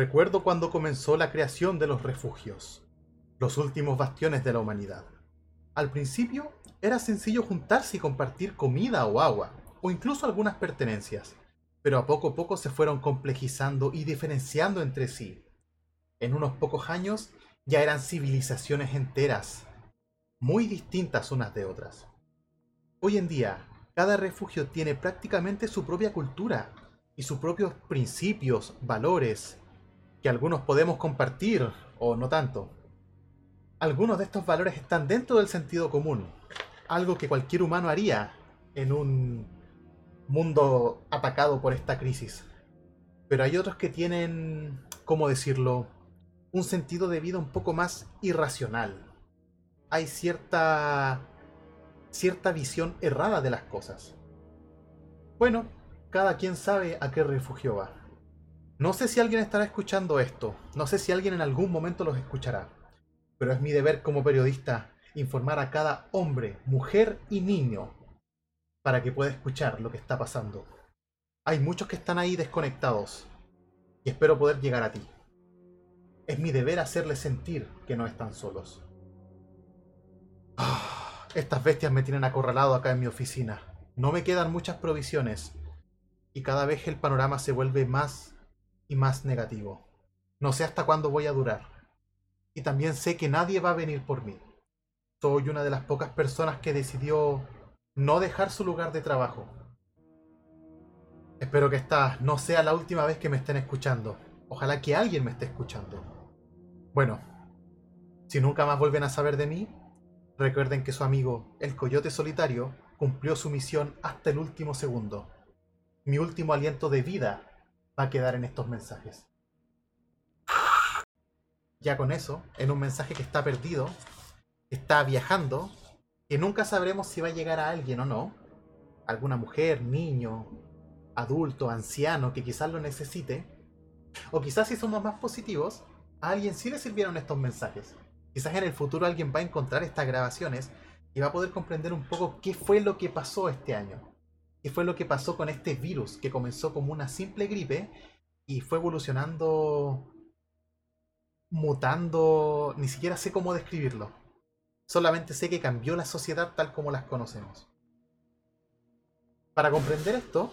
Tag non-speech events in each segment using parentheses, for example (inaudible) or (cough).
Recuerdo cuando comenzó la creación de los refugios, los últimos bastiones de la humanidad. Al principio era sencillo juntarse y compartir comida o agua, o incluso algunas pertenencias, pero a poco a poco se fueron complejizando y diferenciando entre sí. En unos pocos años ya eran civilizaciones enteras, muy distintas unas de otras. Hoy en día, cada refugio tiene prácticamente su propia cultura y sus propios principios, valores, que algunos podemos compartir o no tanto. Algunos de estos valores están dentro del sentido común, algo que cualquier humano haría en un mundo atacado por esta crisis. Pero hay otros que tienen, ¿cómo decirlo?, un sentido de vida un poco más irracional. Hay cierta cierta visión errada de las cosas. Bueno, cada quien sabe a qué refugio va. No sé si alguien estará escuchando esto, no sé si alguien en algún momento los escuchará, pero es mi deber como periodista informar a cada hombre, mujer y niño para que pueda escuchar lo que está pasando. Hay muchos que están ahí desconectados y espero poder llegar a ti. Es mi deber hacerles sentir que no están solos. Ah, estas bestias me tienen acorralado acá en mi oficina. No me quedan muchas provisiones y cada vez el panorama se vuelve más y más negativo. No sé hasta cuándo voy a durar. Y también sé que nadie va a venir por mí. Soy una de las pocas personas que decidió no dejar su lugar de trabajo. Espero que esta no sea la última vez que me estén escuchando. Ojalá que alguien me esté escuchando. Bueno, si nunca más vuelven a saber de mí, recuerden que su amigo, el coyote solitario, cumplió su misión hasta el último segundo. Mi último aliento de vida va a quedar en estos mensajes. Ya con eso, en un mensaje que está perdido, está viajando, que nunca sabremos si va a llegar a alguien o no, alguna mujer, niño, adulto, anciano que quizás lo necesite, o quizás si somos más positivos, a alguien sí le sirvieron estos mensajes. Quizás en el futuro alguien va a encontrar estas grabaciones y va a poder comprender un poco qué fue lo que pasó este año. Qué fue lo que pasó con este virus que comenzó como una simple gripe y fue evolucionando, mutando, ni siquiera sé cómo describirlo. Solamente sé que cambió la sociedad tal como las conocemos. Para comprender esto,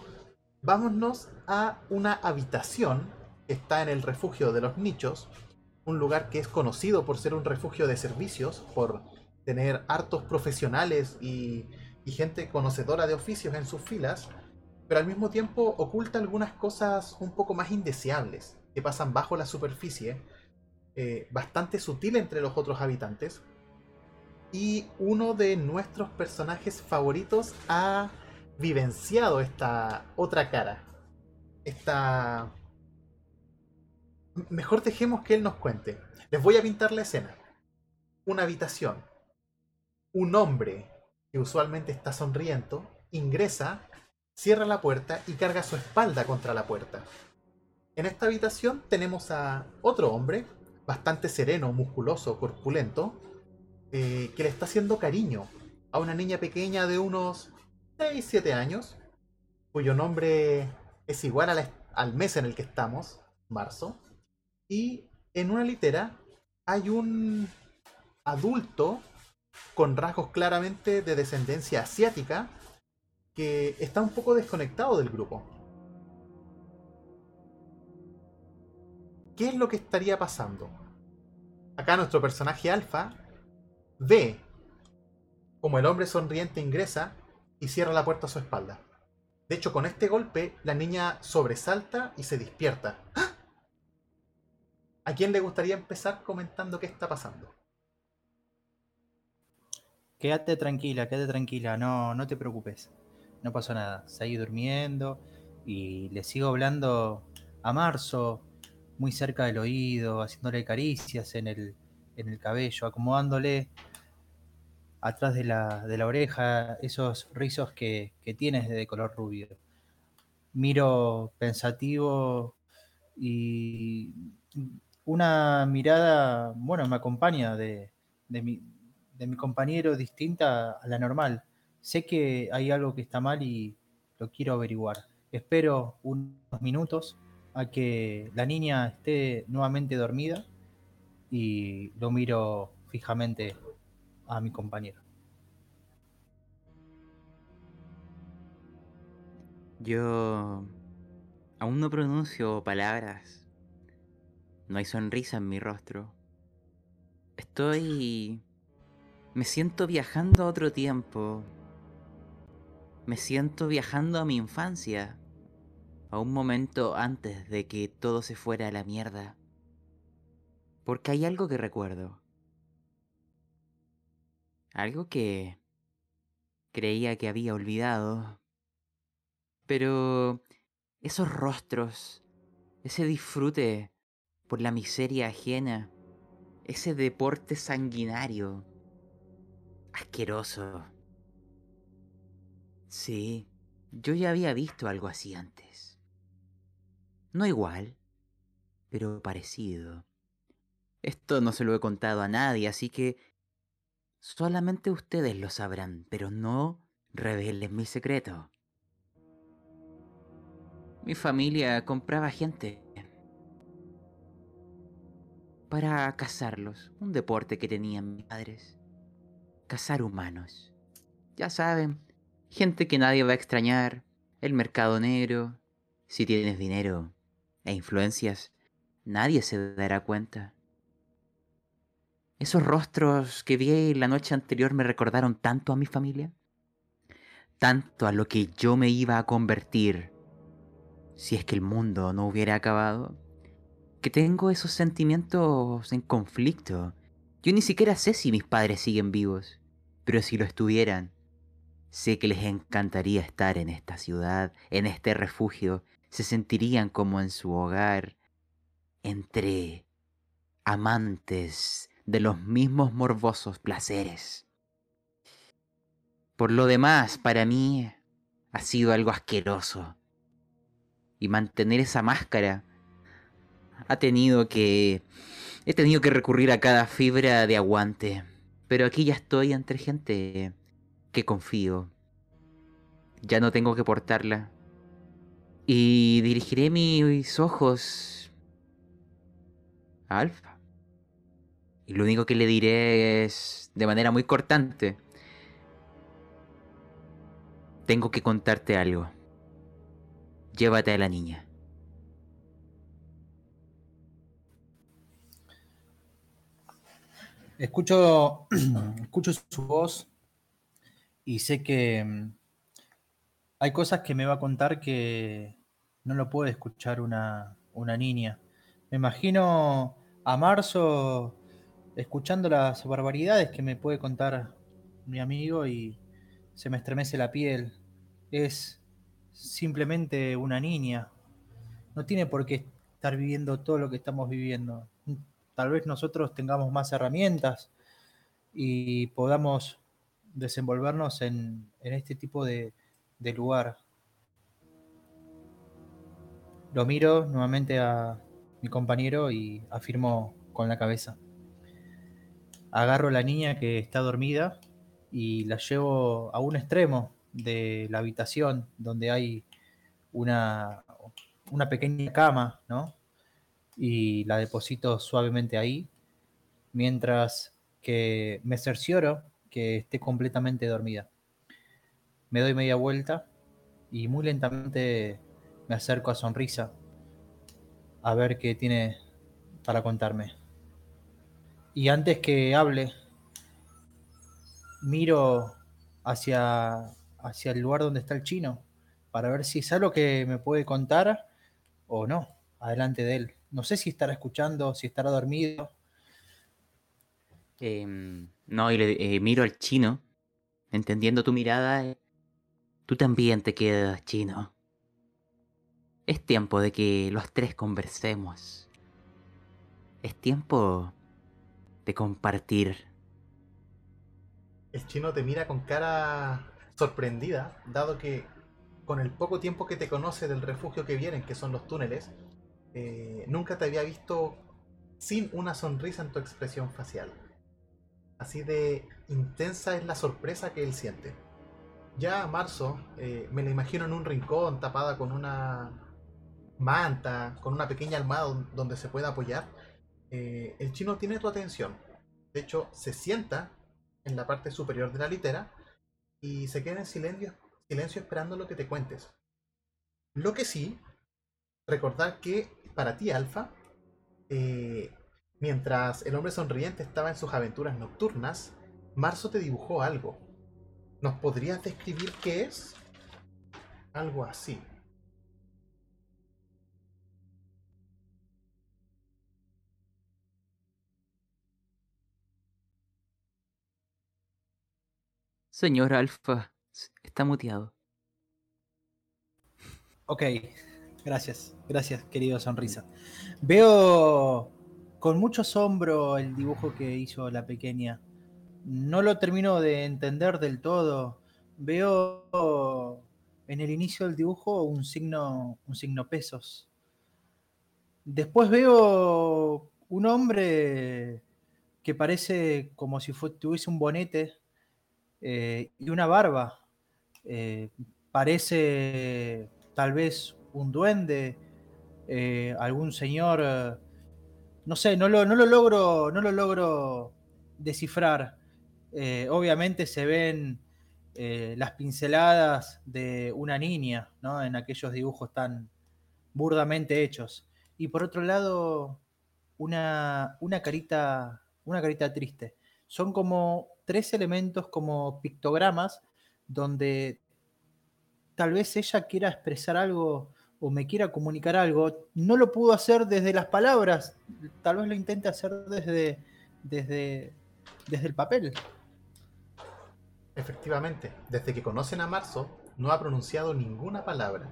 vámonos a una habitación que está en el refugio de los nichos, un lugar que es conocido por ser un refugio de servicios, por tener hartos profesionales y, gente conocedora de oficios en sus filas, pero al mismo tiempo oculta algunas cosas un poco más indeseables que pasan bajo la superficie, eh, bastante sutil entre los otros habitantes, y uno de nuestros personajes favoritos ha vivenciado esta otra cara. Esta... Mejor dejemos que él nos cuente. Les voy a pintar la escena. Una habitación. Un hombre que usualmente está sonriendo ingresa, cierra la puerta y carga su espalda contra la puerta. En esta habitación tenemos a otro hombre, bastante sereno, musculoso, corpulento, eh, que le está haciendo cariño a una niña pequeña de unos 6-7 años, cuyo nombre es igual al mes en el que estamos, marzo, y en una litera hay un adulto con rasgos claramente de descendencia asiática que está un poco desconectado del grupo. ¿Qué es lo que estaría pasando? Acá nuestro personaje alfa ve como el hombre sonriente ingresa y cierra la puerta a su espalda. De hecho, con este golpe, la niña sobresalta y se despierta. ¿A quién le gustaría empezar comentando qué está pasando? Quédate tranquila, quédate tranquila, no, no te preocupes. No pasó nada. Seguí durmiendo y le sigo hablando a Marzo, muy cerca del oído, haciéndole caricias en el, en el cabello, acomodándole atrás de la, de la oreja esos rizos que, que tienes de color rubio. Miro pensativo y una mirada, bueno, me acompaña de, de, mi, de mi compañero distinta a la normal. Sé que hay algo que está mal y lo quiero averiguar. Espero unos minutos a que la niña esté nuevamente dormida y lo miro fijamente a mi compañero. Yo aún no pronuncio palabras. No hay sonrisa en mi rostro. Estoy... Me siento viajando a otro tiempo. Me siento viajando a mi infancia. A un momento antes de que todo se fuera a la mierda. Porque hay algo que recuerdo. Algo que creía que había olvidado. Pero esos rostros, ese disfrute por la miseria ajena, ese deporte sanguinario, asqueroso. Sí, yo ya había visto algo así antes. No igual, pero parecido. Esto no se lo he contado a nadie, así que solamente ustedes lo sabrán, pero no revelen mi secreto. Mi familia compraba gente para cazarlos, un deporte que tenían mis padres. Cazar humanos. Ya saben, gente que nadie va a extrañar, el mercado negro, si tienes dinero e influencias, nadie se dará cuenta. Esos rostros que vi la noche anterior me recordaron tanto a mi familia, tanto a lo que yo me iba a convertir si es que el mundo no hubiera acabado, que tengo esos sentimientos en conflicto. Yo ni siquiera sé si mis padres siguen vivos, pero si lo estuvieran, sé que les encantaría estar en esta ciudad, en este refugio, se sentirían como en su hogar, entre amantes de los mismos morbosos placeres. Por lo demás, para mí ha sido algo asqueroso y mantener esa máscara, ha tenido que... He tenido que recurrir a cada fibra de aguante. Pero aquí ya estoy entre gente que confío. Ya no tengo que portarla. Y dirigiré mis ojos a Alfa. Y lo único que le diré es, de manera muy cortante, tengo que contarte algo. Llévate a la niña. Escucho, (clears throat) escucho su voz y sé que mm, hay cosas que me va a contar que no lo puede escuchar una, una niña. Me imagino a Marzo escuchando las barbaridades que me puede contar mi amigo y se me estremece la piel. Es simplemente una niña. No tiene por qué estar viviendo todo lo que estamos viviendo. Tal vez nosotros tengamos más herramientas y podamos desenvolvernos en, este tipo de, lugar. Lo miro nuevamente a mi compañero y afirmo con la cabeza. Agarro a la niña que está dormida y la llevo a un extremo de la habitación donde hay una, una pequeña cama, ¿no? Y la deposito suavemente ahí, mientras que me cercioro que esté completamente dormida. Me doy media vuelta y muy lentamente me acerco a Sonrisa a ver qué tiene para contarme. Y antes que hable, miro hacia hacia el lugar donde está el chino para ver si es algo que me puede contar o no, adelante de él. No sé si estará escuchando, si estará dormido. Em, no, y le eh, miro al chino, entendiendo tu mirada. Eh, tú también te quedas chino. Es tiempo de que los tres conversemos. Es tiempo de compartir. El chino te mira con cara sorprendida, dado que con el poco tiempo que te conoce del refugio que vienen, que son los túneles, eh, nunca te había visto sin una sonrisa en tu expresión facial. Así de intensa es la sorpresa que él siente. Ya Marzo, eh, me la imagino en un rincón tapada con una manta, con una pequeña almohada donde se pueda apoyar, eh, el chino tiene tu atención. De hecho, se sienta en la parte superior de la litera y se queda en silencio, silencio esperando lo que te cuentes. Lo que sí, recordar que para ti, Alfa, eh, mientras el hombre sonriente estaba en sus aventuras nocturnas, Marzo te dibujó algo. ¿Nos podrías describir qué es? Algo así. Señor Alfa, está muteado. Ok, gracias, gracias, querido Sonrisa. Veo con mucho asombro el dibujo que hizo la pequeña. No lo termino de entender del todo. Veo en el inicio del dibujo un signo, un signo pesos. Después veo un hombre que parece como si tuviese un bonete eh, y una barba. Eh, parece tal vez un duende, eh, algún señor, no sé, no lo, no lo, logro, no lo logro descifrar. obviamente se ven las pinceladas de una niña, ¿no? En aquellos dibujos tan burdamente hechos. Y por otro lado, una, una carita, una carita triste. Son como tres elementos como pictogramas donde tal vez ella quiera expresar algo o me quiera comunicar algo, no lo pudo hacer desde las palabras, tal vez lo intente hacer desde, desde, desde el papel. Efectivamente, desde que conocen a Marzo, no ha pronunciado ninguna palabra,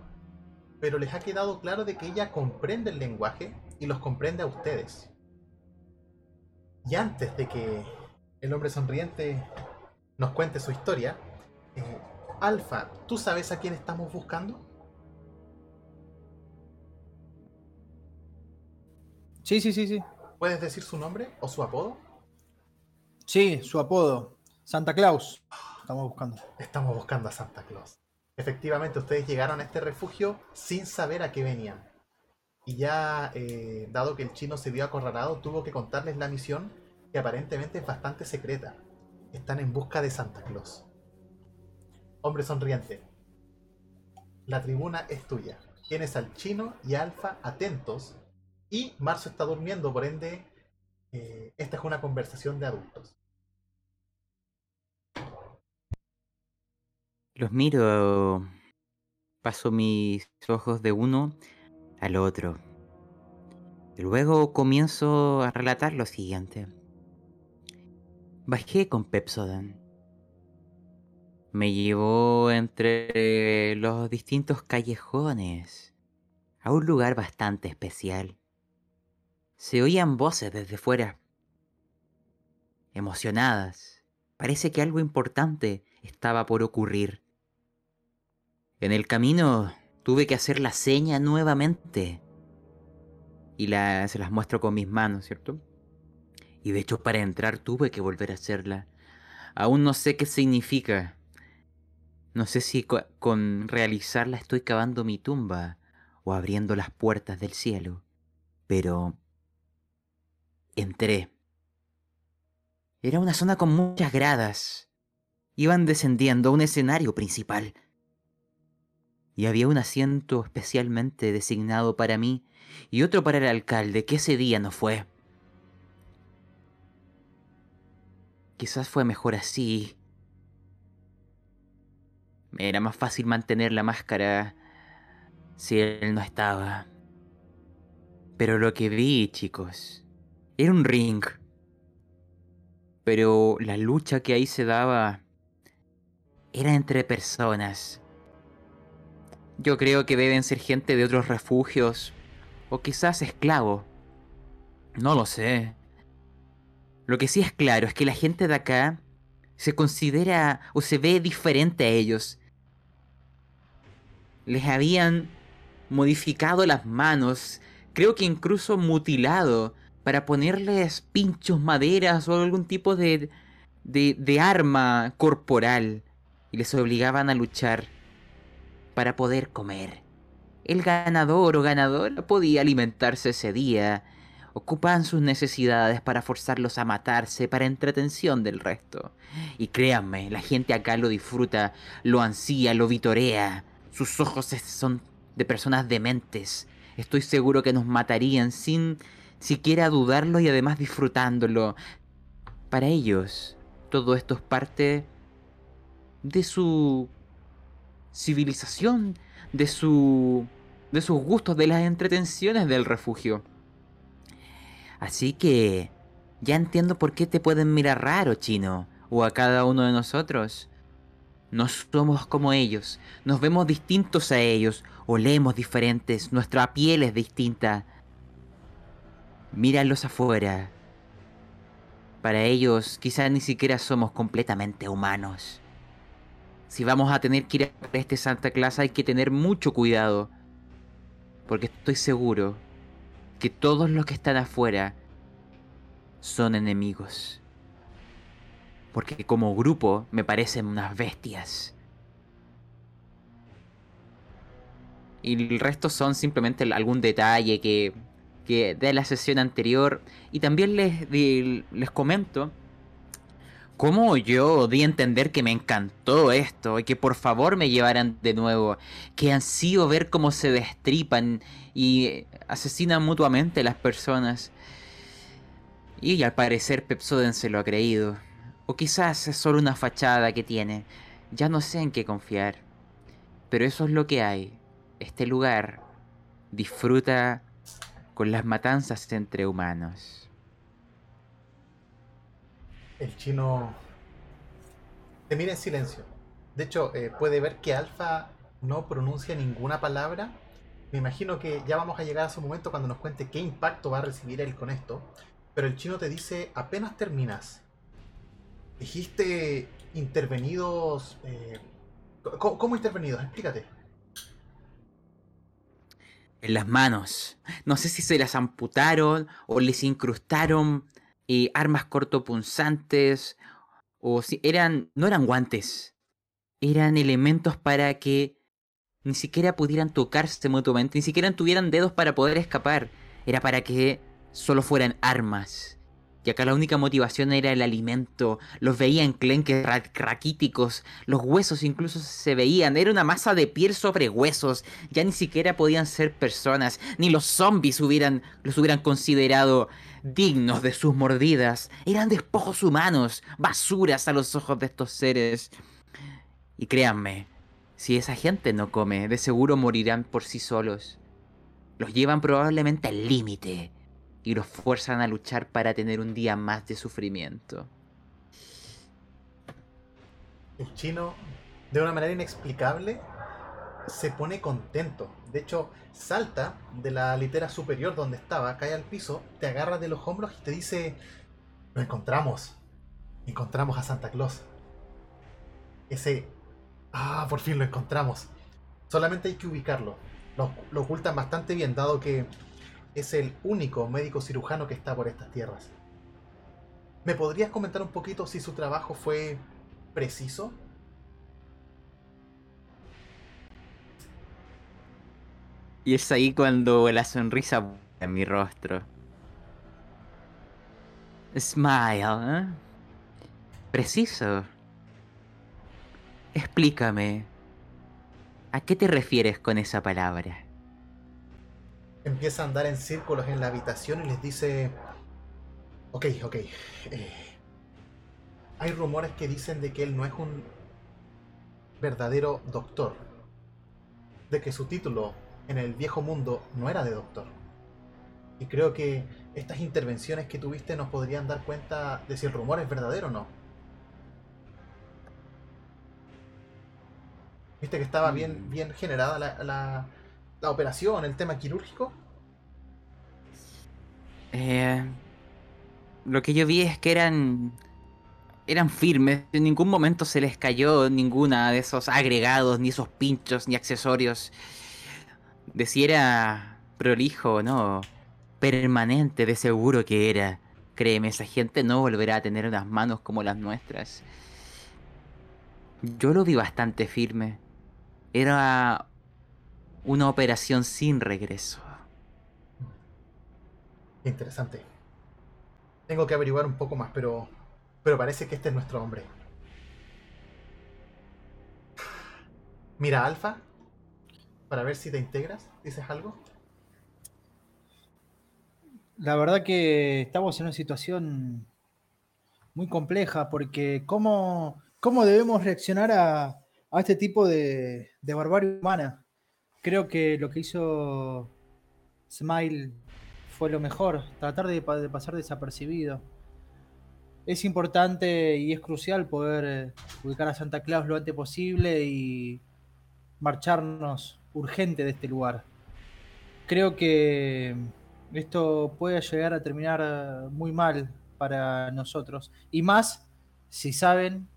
pero les ha quedado claro de que ella comprende el lenguaje y los comprende a ustedes. Y antes de que el hombre sonriente nos cuente su historia. Eh, Alfa, ¿tú sabes a quién estamos buscando? Sí, sí, sí, sí. ¿Puedes decir su nombre o su apodo? Sí, su apodo. Santa Claus. Estamos buscando. Estamos buscando a Santa Claus. Efectivamente, ustedes llegaron a este refugio sin saber a qué venían. Y ya, eh, dado que el chino se vio acorralado, tuvo que contarles la misión que aparentemente es bastante secreta. Están en busca de Santa Claus. Hombre sonriente. La tribuna es tuya. Tienes al chino y Alfa atentos. Y Marzo está durmiendo, por ende, eh, esta es una conversación de adultos. Los miro. Paso mis ojos de uno al otro. Luego comienzo a relatar lo siguiente. Bajé con Pepsodan. Me llevó entre los distintos callejones a un lugar bastante especial. Se oían voces desde fuera, emocionadas. Parece que algo importante estaba por ocurrir. En el camino tuve que hacer la seña nuevamente. Y se las muestro con mis manos, ¿cierto? Y de hecho para entrar tuve que volver a hacerla. Aún no sé qué significa. No sé si con realizarla estoy cavando mi tumba o abriendo las puertas del cielo. Pero... Entré. Era una zona con muchas gradas. Iban descendiendo a un escenario principal. Y había un asiento especialmente designado para mí y otro para el alcalde, que ese día no fue. Quizás fue mejor así. Era más fácil mantener la máscara si él no estaba. Pero lo que vi, chicos, era un ring. Pero la lucha que ahí se daba era entre personas. Yo creo que deben ser gente de otros refugios o quizás esclavos. No lo sé. Lo que sí es claro es que la gente de acá se considera o se ve diferente a ellos. Les habían modificado las manos, creo que incluso mutilado, para ponerles pinchos, maderas o algún tipo de, de, de arma corporal. Y les obligaban a luchar para poder comer. el ganador o ganadora podía alimentarse ese día. Ocupaban sus necesidades para forzarlos a matarse para entretención del resto. Y créanme, la gente acá lo disfruta, lo ansía, lo vitorea. Sus ojos son de personas dementes. Estoy seguro que nos matarían sin siquiera dudarlo y además disfrutándolo. Para ellos, todo esto es parte de su civilización, de su de sus gustos, de las entretenciones del refugio. Así que ya entiendo por qué te pueden mirar raro, chino, o a cada uno de nosotros. No somos como ellos, nos vemos distintos a ellos, olemos diferentes, nuestra piel es distinta. Míralos afuera. Para ellos quizás ni siquiera somos completamente humanos. Si vamos a tener que ir a este Santa Claus hay que tener mucho cuidado. Porque estoy seguro que todos los que están afuera son enemigos. Porque como grupo me parecen unas bestias. Y el resto son simplemente algún detalle que, que de la sesión anterior. Y también les, les comento cómo yo di a entender que me encantó esto y que por favor me llevaran de nuevo, que ansío ver cómo se destripan y asesinan mutuamente las personas. Y al parecer Pepsoden se lo ha creído. O quizás es solo una fachada que tiene. Ya no sé en qué confiar. Pero eso es lo que hay. Este lugar disfruta con las matanzas entre humanos. El chino te mira en silencio. De hecho, eh, puede ver que Alfa no pronuncia ninguna palabra. Me imagino que ya vamos a llegar a ese momento cuando nos cuente qué impacto va a recibir él con esto. Pero el chino te dice, apenas terminas. Dijiste intervenidos... Eh, ¿cómo, intervenidos? Explícate. En las manos. No sé si se las amputaron o les incrustaron eh, armas cortopunzantes, o si eran, no eran guantes, eran elementos para que ni siquiera pudieran tocarse mutuamente, ni siquiera tuvieran dedos para poder escapar, era para que solo fueran armas. Y acá la única motivación era el alimento. Los veían clenques raquíticos. Los huesos incluso se veían. Era una masa de piel sobre huesos. Ya ni siquiera podían ser personas. Ni los zombies hubieran, los hubieran considerado dignos de sus mordidas. Eran despojos humanos. Basuras a los ojos de estos seres. Y créanme, si esa gente no come, de seguro morirán por sí solos. Los llevan probablemente al límite y los fuerzan a luchar para tener un día más de sufrimiento. El chino, de una manera inexplicable, se pone contento. De hecho, salta de la litera superior donde estaba, cae al piso, te agarra de los hombros y te dice, lo encontramos. Encontramos a Santa Claus. Ese... Ah, por fin lo encontramos. Solamente hay que ubicarlo. Lo, lo ocultan bastante bien, dado que es el único médico cirujano que está por estas tierras. ¿Me podrías comentar un poquito si su trabajo fue preciso? Y es ahí cuando la sonrisa en mi rostro. Smile, ¿eh? Preciso. Explícame. ¿A qué te refieres con esa palabra? Empieza a andar en círculos en la habitación y les dice, ok, ok, eh, hay rumores que dicen de que él no es un verdadero doctor, de que su título en el viejo mundo no era de doctor. Y creo que estas intervenciones que tuviste nos podrían dar cuenta de si el rumor es verdadero o no. ¿Viste que estaba bien, mm. bien generada la, la operación, el tema quirúrgico? Eh, lo que yo vi es que eran eran firmes, en ningún momento se les cayó ninguna de esos agregados, ni esos pinchos, ni accesorios. De si era prolijo o no, permanente de seguro que era. Créeme, esa gente no volverá a tener unas manos como las nuestras. Yo lo vi bastante firme. Era una operación sin regreso. Interesante. Tengo que averiguar un poco más, pero. Pero parece que este es nuestro hombre. Mira, Alfa. Para ver si te integras. ¿Dices algo? La verdad que estamos en una situación muy compleja porque cómo, cómo debemos reaccionar a, a este tipo de, de barbarie humana. Creo que lo que hizo Smile fue lo mejor, tratar de, pa- de pasar desapercibido. Es importante y es crucial poder eh, ubicar a Santa Claus lo antes posible y marcharnos urgente de este lugar. Creo que esto puede llegar a terminar muy mal para nosotros. Y más si saben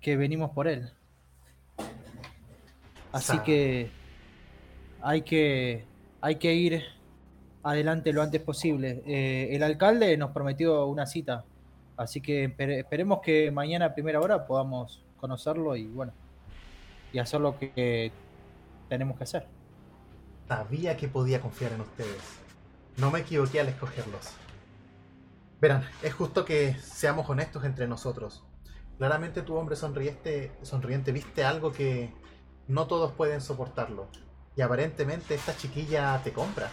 que venimos por él. Así que hay que hay que ir adelante lo antes posible. Eh, el alcalde nos prometió una cita, así que espere- esperemos que mañana a primera hora podamos conocerlo y bueno, y hacer lo que tenemos que hacer. Sabía que podía confiar en ustedes. No me equivoqué al escogerlos. Verán, es justo que seamos honestos entre nosotros. Claramente tu hombre sonriente, sonriente viste algo que no todos pueden soportarlo. Y aparentemente esta chiquilla te compra.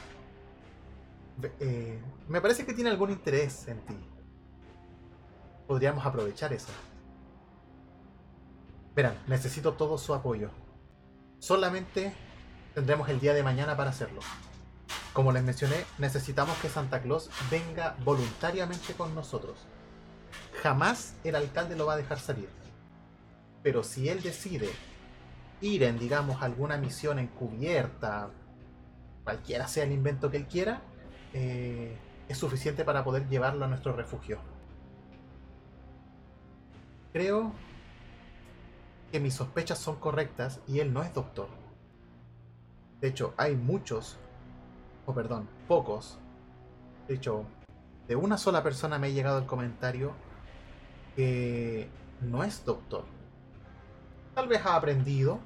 Eh, me parece que tiene algún interés en ti. Podríamos aprovechar eso. Verán, necesito todo su apoyo. Solamente tendremos el día de mañana para hacerlo. Como les mencioné, necesitamos que Santa Claus venga voluntariamente con nosotros. Jamás el alcalde lo va a dejar salir. Pero si él decide ir en, digamos, alguna misión encubierta, cualquiera sea el invento que él quiera, eh, es suficiente para poder llevarlo a nuestro refugio. Creo que mis sospechas son correctas y él no es doctor. De hecho, hay muchos, o perdón, pocos. De hecho, de una sola persona me ha llegado el comentario que no es doctor. Tal vez ha aprendido,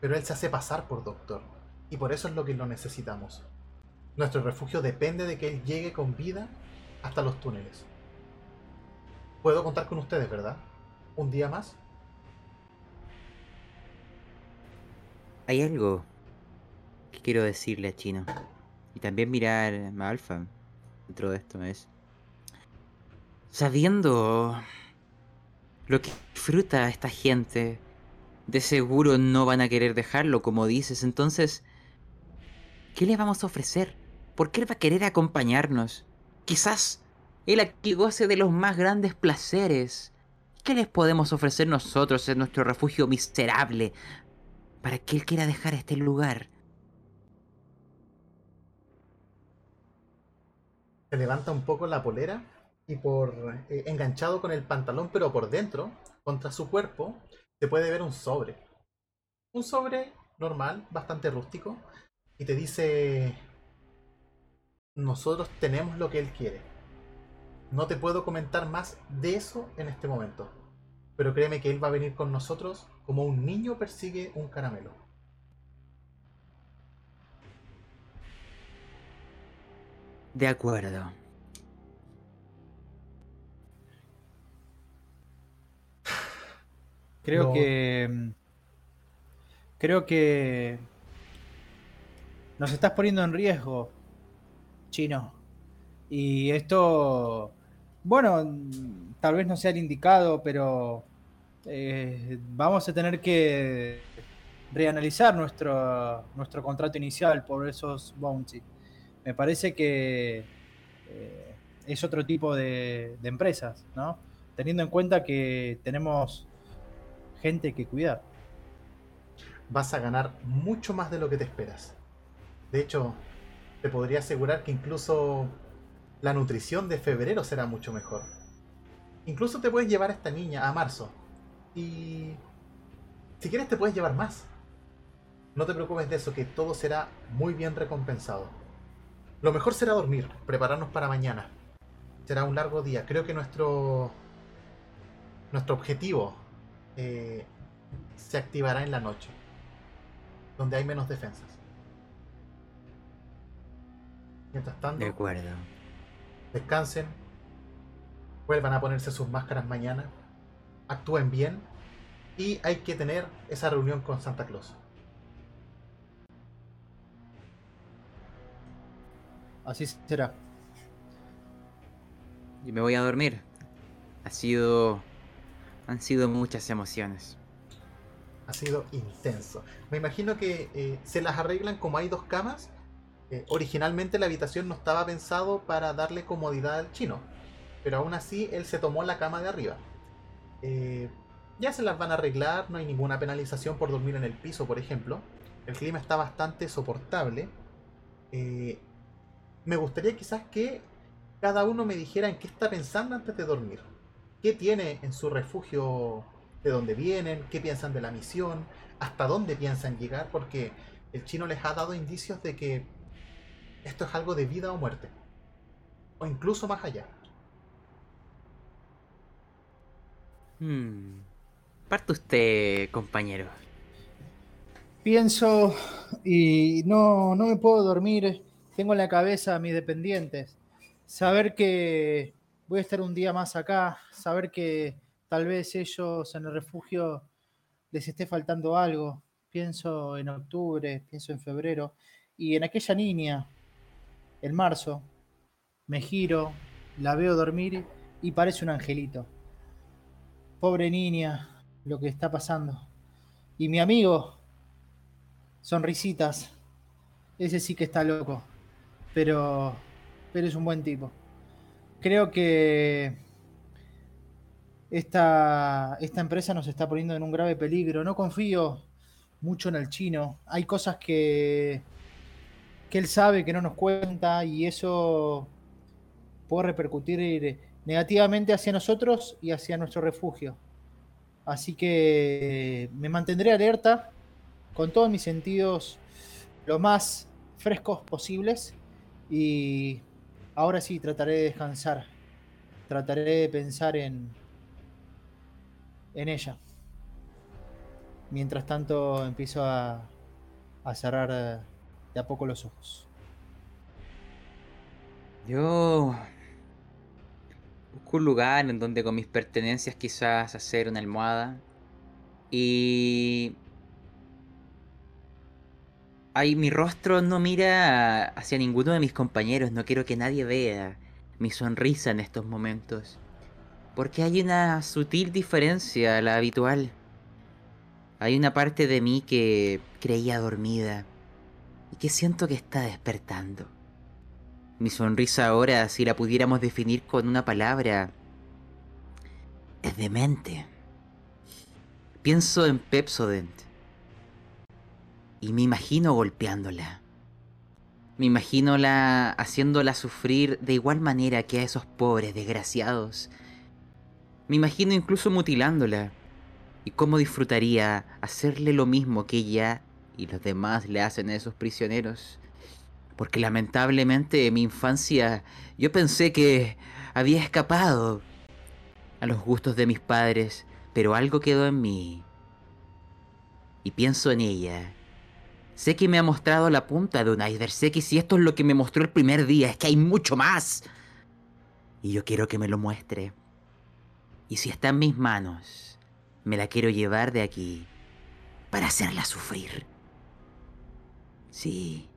pero él se hace pasar por doctor. Y por eso es lo que lo necesitamos. Nuestro refugio depende de que él llegue con vida hasta los túneles. Puedo contar con ustedes, ¿verdad? Un día más. Hay algo que quiero decirle a Chino. Y también mirar a Alfa dentro de esto es. Sabiendo lo que disfruta esta gente, de seguro no van a querer dejarlo, como dices. Entonces, ¿qué le vamos a ofrecer? ¿Por qué él va a querer acompañarnos? Quizás él aquí goce de los más grandes placeres. ¿Qué les podemos ofrecer nosotros en nuestro refugio miserable para que él quiera dejar este lugar? se levanta un poco la polera y por eh, enganchado con el pantalón, pero por dentro, contra su cuerpo, se puede ver un sobre. Un sobre normal, bastante rústico, y te dice, nosotros tenemos lo que él quiere. No te puedo comentar más de eso en este momento, pero créeme que él va a venir con nosotros como un niño persigue un caramelo. De acuerdo. Creo No. que. Creo que. Nos estás poniendo en riesgo, chino. Y esto. Bueno, tal vez no sea el indicado, pero. eh, vamos a tener que reanalizar nuestro, nuestro contrato inicial por esos bounty. Me parece que eh, es otro tipo de, de empresas, ¿no? Teniendo en cuenta que tenemos gente que cuidar. vas a ganar mucho más de lo que te esperas. De hecho, te podría asegurar que incluso la nutrición de febrero será mucho mejor. Incluso te puedes llevar a esta niña a marzo. Y si quieres te puedes llevar más. No te preocupes de eso, que todo será muy bien recompensado. Lo mejor será dormir, prepararnos para mañana. Será un largo día. Creo que nuestro nuestro objetivo eh, se activará en la noche. donde hay menos defensas. Mientras tanto, De acuerdo. descansen, vuelvan a ponerse sus máscaras mañana, actúen bien y hay que tener esa reunión con Santa Claus. Así será. Y me voy a dormir. Ha sido. Han sido muchas emociones. Ha sido intenso. Me imagino que eh, se las arreglan como hay dos camas. Eh, originalmente la habitación no estaba pensado para darle comodidad al chino. Pero aún así él se tomó la cama de arriba. Eh, ya se las van a arreglar, no hay ninguna penalización por dormir en el piso, por ejemplo. El clima está bastante soportable. Me gustaría quizás que cada uno me dijera en qué está pensando antes de dormir. ¿Qué tiene en su refugio de dónde vienen? ¿Qué piensan de la misión? ¿Hasta dónde piensan llegar? Porque el chino les ha dado indicios de que esto es algo de vida o muerte. O incluso más allá. Hmm. Parte usted, compañero. Pienso y no, no me puedo dormir. Tengo en la cabeza a mis dependientes. Saber que voy a estar un día más acá. Saber que tal vez ellos en el refugio les esté faltando algo. Pienso en octubre, pienso en febrero. Y en aquella niña, en marzo, me giro, la veo dormir y parece un angelito. Pobre niña, lo que está pasando. Y mi amigo, sonrisitas. Ese sí que está loco. Pero, pero es un buen tipo. Creo que esta, esta empresa nos está poniendo en un grave peligro. No confío mucho en el chino. Hay cosas que, que él sabe que no nos cuenta y eso puede repercutir negativamente hacia nosotros y hacia nuestro refugio. Así que me mantendré alerta con todos mis sentidos lo más frescos posibles y ahora sí trataré de descansar. Trataré de pensar en en ella. Mientras tanto empiezo a, a cerrar de a poco los ojos. Yo busco un lugar en donde con mis pertenencias quizás hacer una almohada y Ay, mi rostro no mira hacia ninguno de mis compañeros, no quiero que nadie vea mi sonrisa en estos momentos. Porque hay una sutil diferencia a la habitual. Hay una parte de mí que creía dormida y que siento que está despertando. Mi sonrisa ahora, si la pudiéramos definir con una palabra, es demente. Pienso en Pepsodent y me imagino golpeándola. Me imagino la haciéndola sufrir de igual manera que a esos pobres desgraciados. Me imagino incluso mutilándola. Y cómo disfrutaría hacerle lo mismo que ella y los demás le hacen a esos prisioneros. Porque lamentablemente en mi infancia yo pensé que había escapado a los gustos de mis padres, pero algo quedó en mí. Y pienso en ella. Sé que me ha mostrado la punta de un iceberg. Sé que si esto es lo que me mostró el primer día, es que hay mucho más. Y yo quiero que me lo muestre. Y si está en mis manos, me la quiero llevar de aquí para hacerla sufrir. Sí.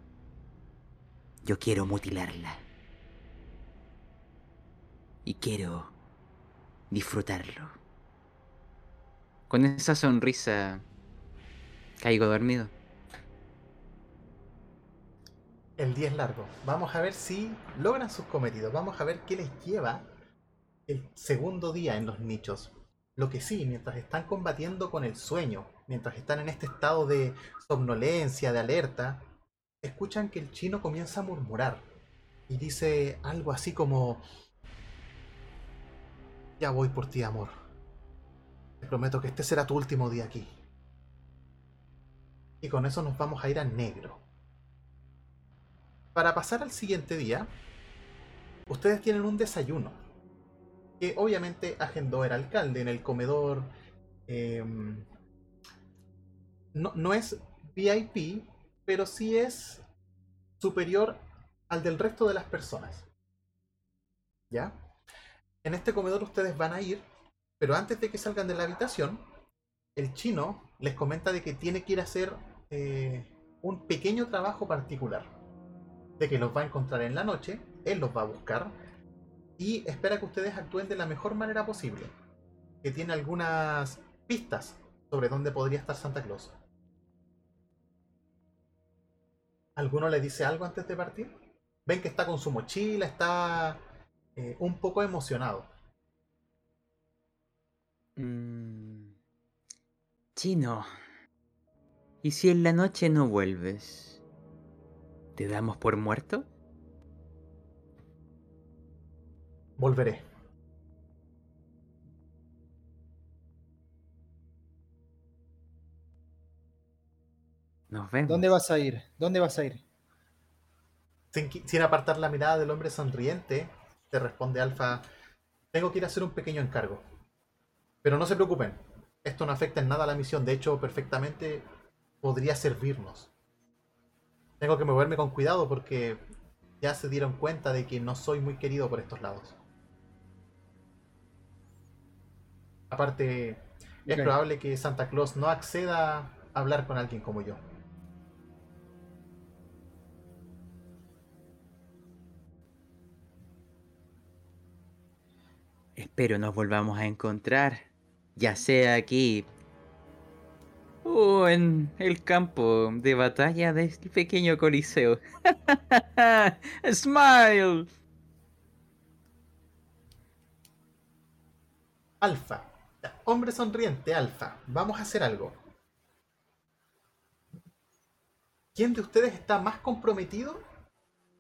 Yo quiero mutilarla. Y quiero disfrutarlo. Con esa sonrisa caigo dormido. El día es largo. Vamos a ver si logran sus cometidos. Vamos a ver qué les lleva el segundo día en los nichos. Lo que sí, mientras están combatiendo con el sueño, mientras están en este estado de somnolencia, de alerta, escuchan que el chino comienza a murmurar y dice algo así como, ya voy por ti, amor. Te prometo que este será tu último día aquí. Y con eso nos vamos a ir a negro. Para pasar al siguiente día, ustedes tienen un desayuno. Que obviamente agendó el alcalde en el comedor. eh, no, no es VIP, pero sí es superior al del resto de las personas. ¿Ya? En este comedor ustedes van a ir, pero antes de que salgan de la habitación, el chino les comenta de que tiene que ir a hacer eh, un pequeño trabajo particular. De que los va a encontrar en la noche, él los va a buscar y espera que ustedes actúen de la mejor manera posible. Que tiene algunas pistas sobre dónde podría estar Santa Claus. ¿Alguno le dice algo antes de partir? Ven que está con su mochila, está eh, un poco emocionado. Mm. Chino, ¿y si en la noche no vuelves? ¿Te damos por muerto? Volveré. Nos vemos. ¿Dónde vas a ir? ¿Dónde vas a ir? Sin, sin apartar la mirada del hombre sonriente, te responde Alfa, tengo que ir a hacer un pequeño encargo. Pero no se preocupen, esto no afecta en nada a la misión, de hecho perfectamente podría servirnos. Tengo que moverme con cuidado porque ya se dieron cuenta de que no soy muy querido por estos lados. Aparte, es probable que Santa Claus no acceda a hablar con alguien como yo. Espero nos volvamos a encontrar, ya sea aquí o en el campo de batalla del pequeño coliseo. (laughs) Smile. Alfa. Hombre sonriente, Alfa. Vamos a hacer algo. ¿Quién de ustedes está más comprometido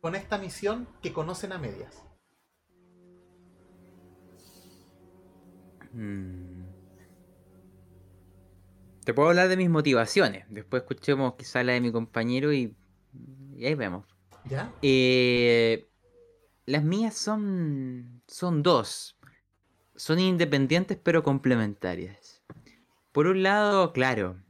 con esta misión que conocen a medias? Mm. Te puedo hablar de mis motivaciones. Después escuchemos quizá la de mi compañero y, y ahí vemos. ¿Ya? Eh, las mías son, son dos. Son independientes pero complementarias. Por un lado, claro,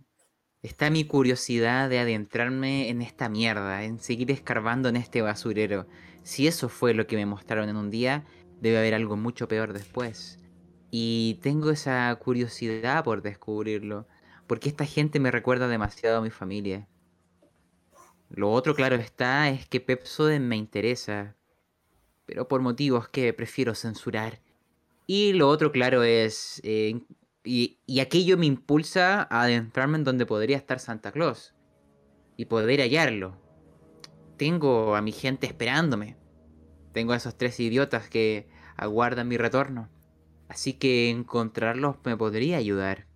está mi curiosidad de adentrarme en esta mierda, en seguir escarbando en este basurero. Si eso fue lo que me mostraron en un día, debe haber algo mucho peor después. Y tengo esa curiosidad por descubrirlo, porque esta gente me recuerda demasiado a mi familia. Lo otro, claro está, es que Pepsoden me interesa, pero por motivos que prefiero censurar. Y lo otro, claro, es... eh, y, y aquello me impulsa a adentrarme en donde podría estar Santa Claus. Y poder hallarlo. Tengo a mi gente esperándome. Tengo a esos tres idiotas que aguardan mi retorno. Así que encontrarlos me podría ayudar.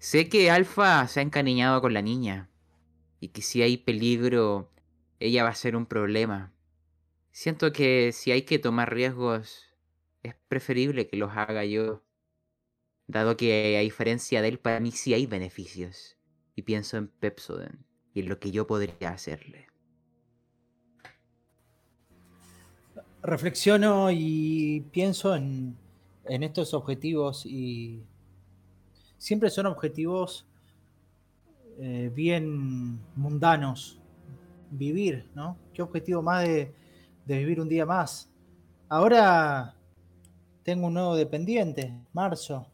Sé que Alpha se ha encariñado con la niña. Y que si hay peligro, ella va a ser un problema. Siento que si hay que tomar riesgos, es preferible que los haga yo. Dado que a diferencia de él, para mí sí hay beneficios. Y pienso en Pepsoden y en lo que yo podría hacerle. Reflexiono y pienso en, en estos objetivos y siempre son objetivos eh, bien mundanos. Vivir, ¿no? ¿Qué objetivo más de, vivir un día más? Ahora tengo un nuevo dependiente, Marzo.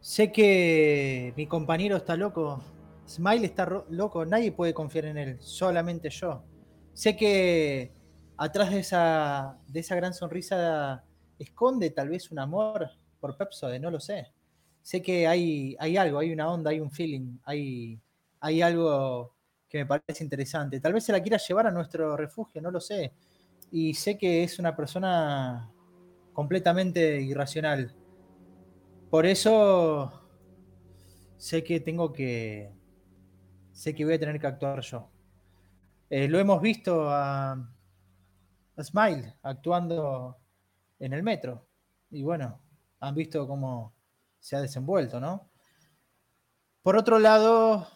Sé que mi compañero está loco. Smile está loco. Nadie puede confiar en él. Solamente yo. Sé que atrás de esa, de esa gran sonrisa esconde tal vez un amor por Pepsode. No lo sé. Sé que hay, hay algo, hay una onda, hay un feeling, hay, hay algo que me parece interesante. Tal vez se la quiera llevar a nuestro refugio, no lo sé. Y sé que es una persona completamente irracional. Por eso sé que tengo que. Sé que voy a tener que actuar yo. Eh, lo hemos visto a, a Smile actuando en el metro. Y bueno, han visto cómo se ha desenvuelto, ¿no? Por otro lado,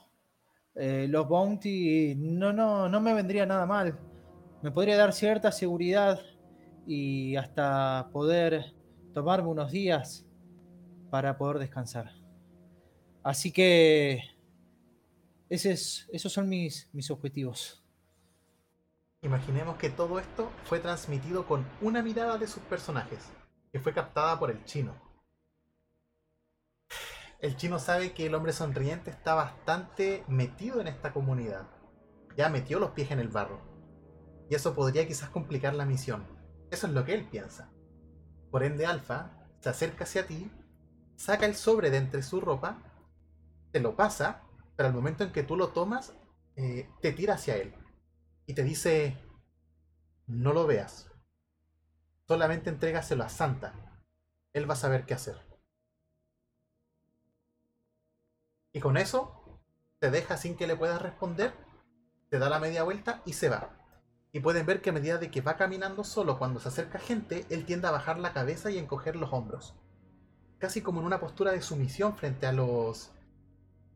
eh, los Bounty no, no, no me vendría nada mal. Me podría dar cierta seguridad y hasta poder tomarme unos días para poder descansar. Así que Ese es, esos son mis, mis objetivos. Imaginemos que todo esto fue transmitido con una mirada de sus personajes, que fue captada por el chino. El chino sabe que el hombre sonriente está bastante metido en esta comunidad. Ya metió los pies en el barro. Y eso podría quizás complicar la misión. Eso es lo que él piensa. Por ende, Alfa se acerca hacia ti, saca el sobre de entre su ropa, te lo pasa, pero al momento en que tú lo tomas, eh, te tira hacia él y te dice, no lo veas. Solamente entrégaselo a Santa. Él va a saber qué hacer. Y con eso, te deja sin que le puedas responder, te da la media vuelta y se va. Y pueden ver que a medida de que va caminando solo, cuando se acerca gente, él tiende a bajar la cabeza y encoger los hombros. Casi como en una postura de sumisión frente a los...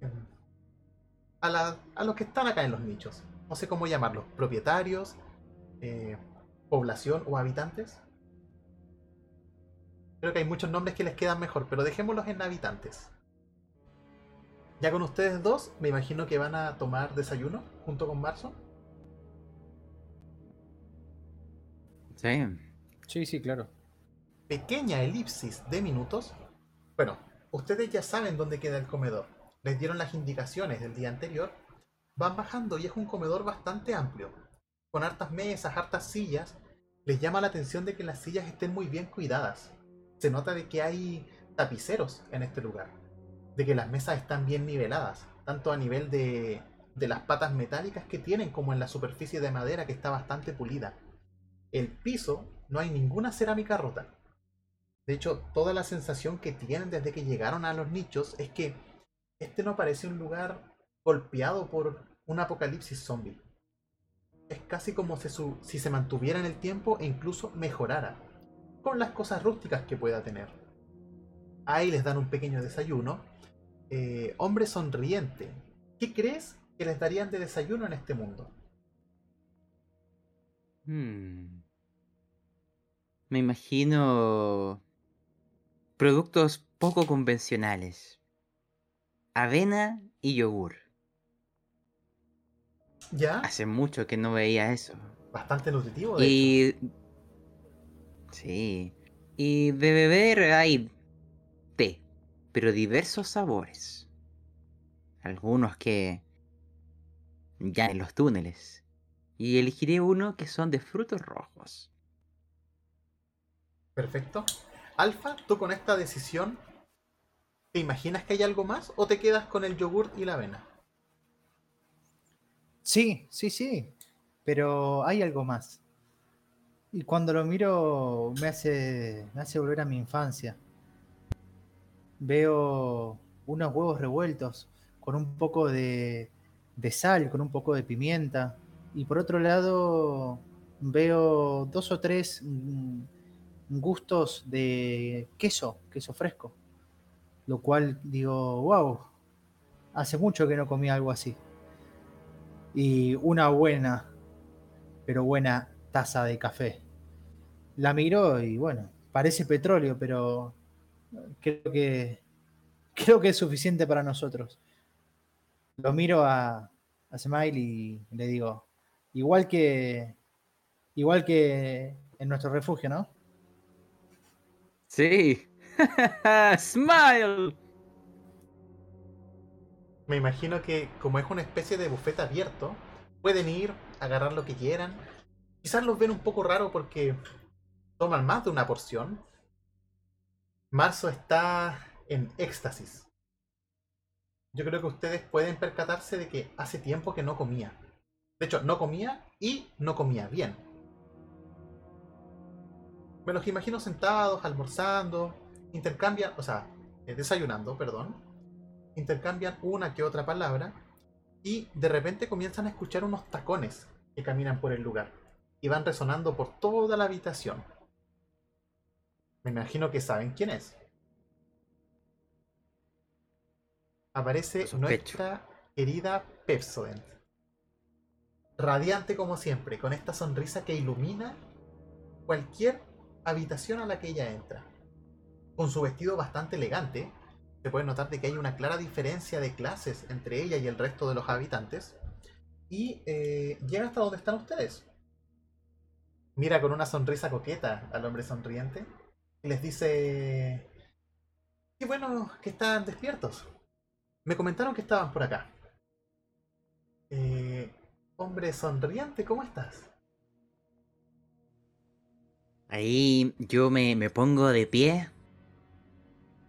em, A, la- a los que están acá en los nichos. No sé cómo llamarlos. Propietarios, eh, población o habitantes. Creo que hay muchos nombres que les quedan mejor, pero dejémoslos en habitantes. Ya con ustedes dos, me imagino que van a tomar desayuno junto con Marzo. Sí. Sí, sí, claro. Pequeña elipsis de minutos. Bueno, ustedes ya saben dónde queda el comedor. Les dieron las indicaciones del día anterior. Van bajando y es un comedor bastante amplio. Con hartas mesas, hartas sillas. Les llama la atención de que las sillas estén muy bien cuidadas. Se nota de que hay tapiceros en este lugar. De que las mesas están bien niveladas. Tanto a nivel de, de las patas metálicas que tienen como en la superficie de madera que está bastante pulida. El piso no hay ninguna cerámica rota. De hecho, toda la sensación que tienen desde que llegaron a los nichos es que este no parece un lugar golpeado por un apocalipsis zombie. Es casi como si, si se mantuviera en el tiempo e incluso mejorara, con las cosas rústicas que pueda tener. Ahí les dan un pequeño desayuno. Eh, hombre sonriente, ¿qué crees que les darían de desayuno en este mundo? Hmm. Me imagino productos poco convencionales. Avena y yogur. ¿Ya? Hace mucho que no veía eso. Bastante nutritivo, de hecho. Y... Sí. Y de beber hay pero diversos sabores. Algunos que... ya en los túneles. Y elegiré uno que son de frutos rojos. Perfecto. Alfa, tú con esta decisión, ¿te imaginas que hay algo más o te quedas con el yogur y la avena? Sí, sí, sí. Pero hay algo más. Y cuando lo miro me hace, me hace volver a mi infancia. Veo unos huevos revueltos con un poco de, sal, con un poco de pimienta. Y por otro lado veo dos o tres mm, gustos de queso, queso fresco. Lo cual digo, wow, hace mucho que no comía algo así y una buena, pero buena taza de café. La miró y bueno, parece petróleo, pero creo que creo que es suficiente para nosotros. Lo miro a, a Smile y le digo, igual que igual que en nuestro refugio, ¿no? Sí. (laughs) Smile. Me imagino que como es una especie de bufete abierto, pueden ir, agarrar lo que quieran. Quizás los ven un poco raro porque toman más de una porción. Marzo está en éxtasis. Yo creo que ustedes pueden percatarse de que hace tiempo que no comía. De hecho, no comía y no comía bien. Me los imagino sentados, almorzando, intercambian, o sea, eh, desayunando, perdón. Intercambian una que otra palabra y de repente comienzan a escuchar unos tacones que caminan por el lugar y van resonando por toda la habitación. Me imagino que saben quién es. Aparece nuestra querida Pepsodent. Radiante como siempre, con esta sonrisa que ilumina cualquier habitación a la que ella entra. Con su vestido bastante elegante, se puede notar de que hay una clara diferencia de clases entre ella y el resto de los habitantes. Y eh, llega hasta donde están ustedes. Mira con una sonrisa coqueta al hombre sonriente les dice, qué bueno que están despiertos. Me comentaron que estaban por acá. Eh, hombre sonriente, ¿cómo estás? Ahí yo me, me pongo de pie,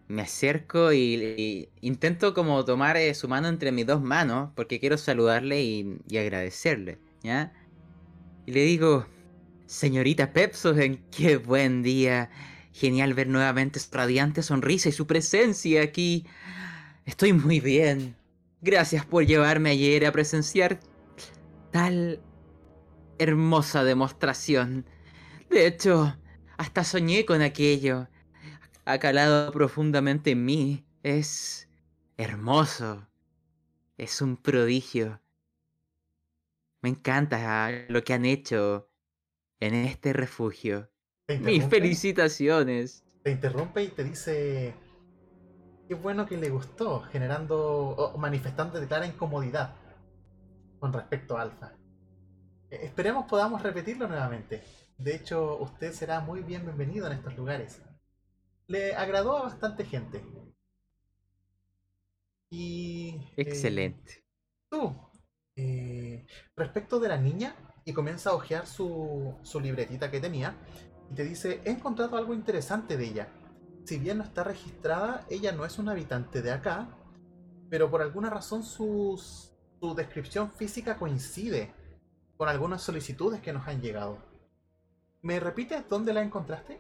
me acerco y, intento como tomar eh, su mano entre mis dos manos porque quiero saludarle y, y agradecerle, ¿ya? Y le digo, señorita Pepsoden, qué buen día. Genial ver nuevamente su radiante sonrisa y su presencia aquí. Estoy muy bien. Gracias por llevarme ayer a presenciar tal hermosa demostración. De hecho, hasta soñé con aquello. Ha calado profundamente en mí. Es hermoso. Es un prodigio. Me encanta lo que han hecho en este refugio. Mis felicitaciones. te interrumpe y te dice, qué bueno que le gustó, generando o manifestando de clara incomodidad con respecto a Alfa. Eh, Esperemos podamos repetirlo nuevamente. De hecho, usted será muy bien bienvenido en estos lugares. Le agradó a bastante gente. Y... eh, Excelente. tú, eh, respecto de la niña, y comienza a hojear su, su libretita que tenía, y te dice, he encontrado algo interesante de ella. Si bien no está registrada, ella no es un habitante de acá, pero por alguna razón su descripción física coincide con algunas solicitudes que nos han llegado. ¿Me repites dónde la encontraste?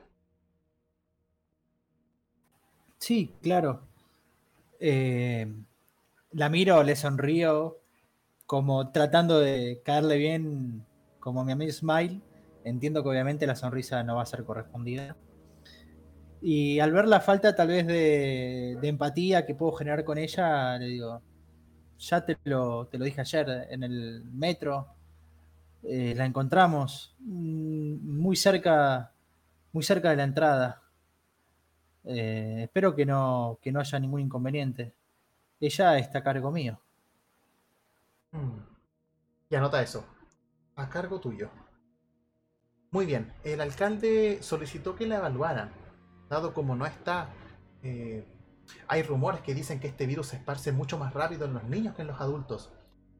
Sí, claro. Eh, la miro, le sonrío, como tratando de caerle bien, como mi amigo Smile. Entiendo que obviamente la sonrisa no va a ser correspondida. Y al ver la falta tal vez de, empatía que puedo generar con ella, le digo, ya te lo, te lo dije ayer en el metro, eh, la encontramos mm, muy cerca, muy cerca de la entrada. Eh, espero que no, que no haya ningún inconveniente. Ella está a cargo mío. Hmm. Y anota eso. A cargo tuyo. Muy bien. El alcalde solicitó que la evaluaran. Dado como no está... eh, hay rumores que dicen que este virus se esparce mucho más rápido en los niños que en los adultos.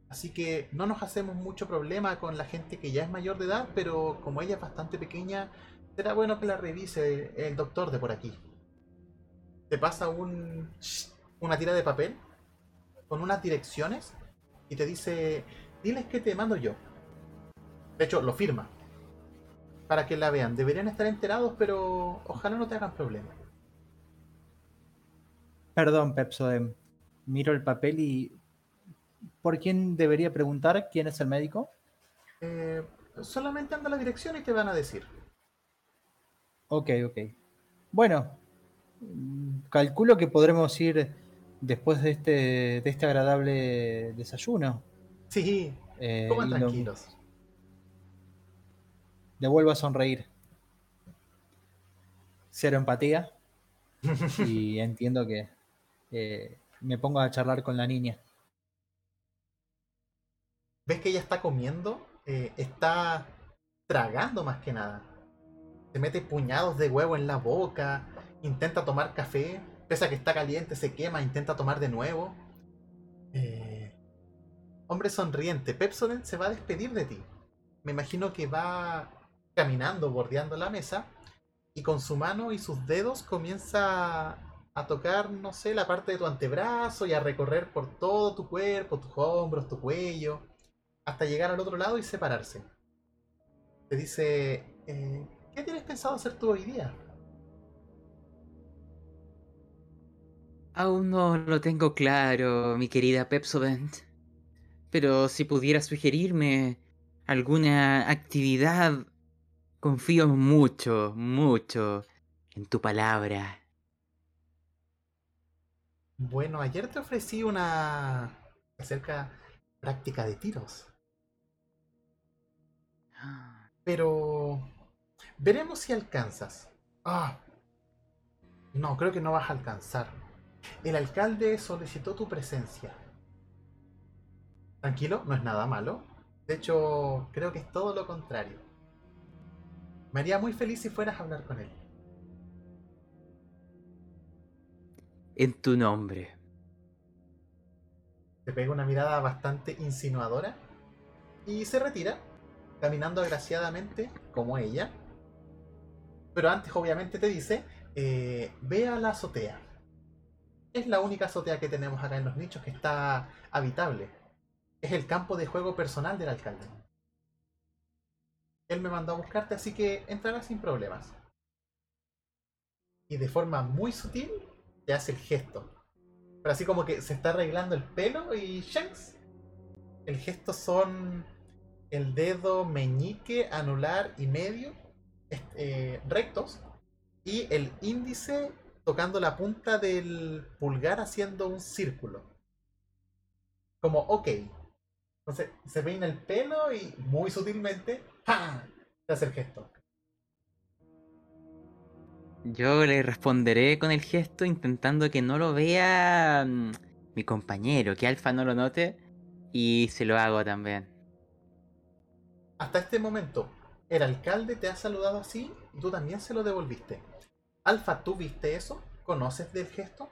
Así que no nos hacemos mucho problema con la gente que ya es mayor de edad, pero como ella es bastante pequeña, será bueno que la revise el doctor de por aquí. Te pasa un, una tira de papel con unas direcciones y te dice, diles que te mando yo. De hecho, lo firma. Para que la vean. Deberían estar enterados, pero ojalá no te hagan problema. Perdón, Pepsodem. Miro el papel y. ¿Por quién debería preguntar quién es el médico? Eh, solamente anda la dirección y te van a decir. Ok, ok. Bueno, calculo que podremos ir después de este, de este agradable desayuno. Sí, Eh, coman lo- le vuelvo a sonreír. Cero empatía. (laughs) y entiendo que eh, me pongo a charlar con la niña. Ves que ella está comiendo, eh, está tragando más que nada. Se mete puñados de huevo en la boca, intenta tomar café, pese a que está caliente, se quema, intenta tomar de nuevo. Eh, hombre sonriente, Pepsodent se va a despedir de ti. Me imagino que va caminando, bordeando la mesa, y con su mano y sus dedos comienza a tocar, no sé, la parte de tu antebrazo y a recorrer por todo tu cuerpo, tus hombros, tu cuello hasta llegar al otro lado y separarse. Te dice, eh, ¿qué tienes pensado hacer tú hoy día? Aún no lo tengo claro, mi querida Pepsodent. Pero si pudiera sugerirme alguna actividad, confío mucho, mucho en tu palabra. Bueno, ayer te ofrecí una acerca práctica de tiros, pero veremos si alcanzas. Ah, no, creo que no vas a alcanzar. El alcalde solicitó tu presencia. Tranquilo, no es nada malo. De hecho, creo que es todo lo contrario. Me haría muy feliz si fueras a hablar con él. En tu nombre. Te pega una mirada bastante insinuadora y se retira, caminando agraciadamente como ella. Pero antes obviamente te dice, eh, ve a la azotea. Es la única azotea que tenemos acá en los nichos que está habitable. Es el campo de juego personal del alcalde. Él me mandó a buscarte, así que entrarás sin problemas. Y de forma muy sutil te hace el gesto. Pero así como que se está arreglando el pelo y ¡shanks! El gesto son el dedo meñique, anular y medio eh, rectos y el índice tocando la punta del pulgar haciendo un círculo. Como, ok. Entonces se peina el pelo y muy sutilmente ¡pam! te hace el gesto. Yo le responderé con el gesto intentando que no lo vea mm, mi compañero, que Alfa no lo note. Y se lo hago también. Hasta este momento, el alcalde te ha saludado así y tú también se lo devolviste. Alfa, ¿tú viste eso? ¿Conoces del gesto?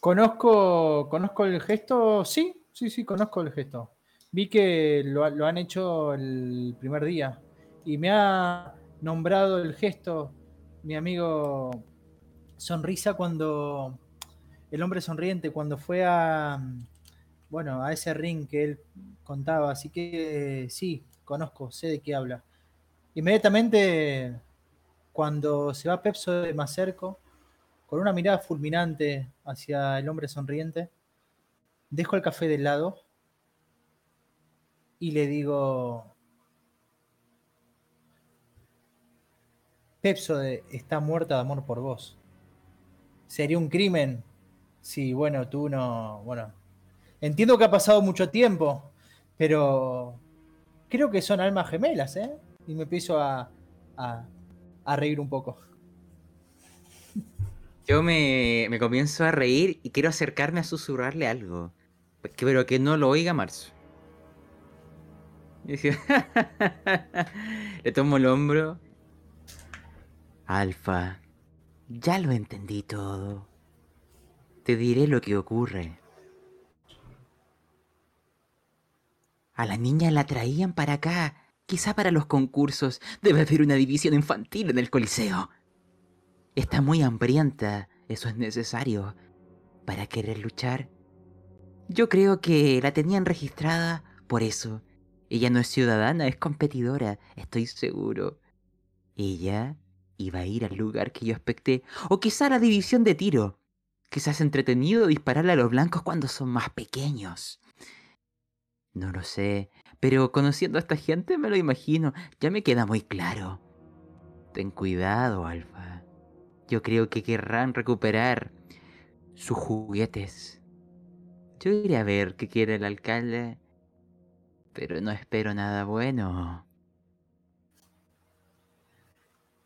Conozco, conozco el gesto, sí, sí, sí, conozco el gesto. Vi que lo, han hecho el primer día y me ha nombrado el gesto mi amigo Sonrisa cuando el hombre sonriente cuando fue a bueno a ese ring que él contaba. Así que eh, sí conozco sé de qué habla. Inmediatamente cuando se va Pepso de más cerca con una mirada fulminante hacia el hombre sonriente dejo el café del lado y le digo Pepso está muerta de amor por vos. Sería un crimen si, bueno, tú no. Bueno, entiendo que ha pasado mucho tiempo, pero creo que son almas gemelas, ¿eh? Y me empiezo a, a, reír un poco. Yo me, me, comienzo a reír y quiero acercarme a susurrarle algo. Pero que no lo oiga Marzo. (laughs) Le tomo el hombro Alfa, ya lo entendí todo. Te diré lo que ocurre. A la niña la traían para acá, quizá para los concursos. Debe haber una división infantil en el Coliseo. Está muy hambrienta, eso es necesario, para querer luchar. Yo creo que la tenían registrada por eso. Ella no es ciudadana, es competidora, estoy seguro. Ella iba a ir al lugar que yo expecté, o quizá a la división de tiro. Quizás entretenido dispararle a los blancos cuando son más pequeños. No lo sé, pero conociendo a esta gente me lo imagino, ya me queda muy claro. Ten cuidado, Alfa. Yo creo que querrán recuperar sus juguetes. Yo iré a ver qué quiere el alcalde, pero no espero nada bueno.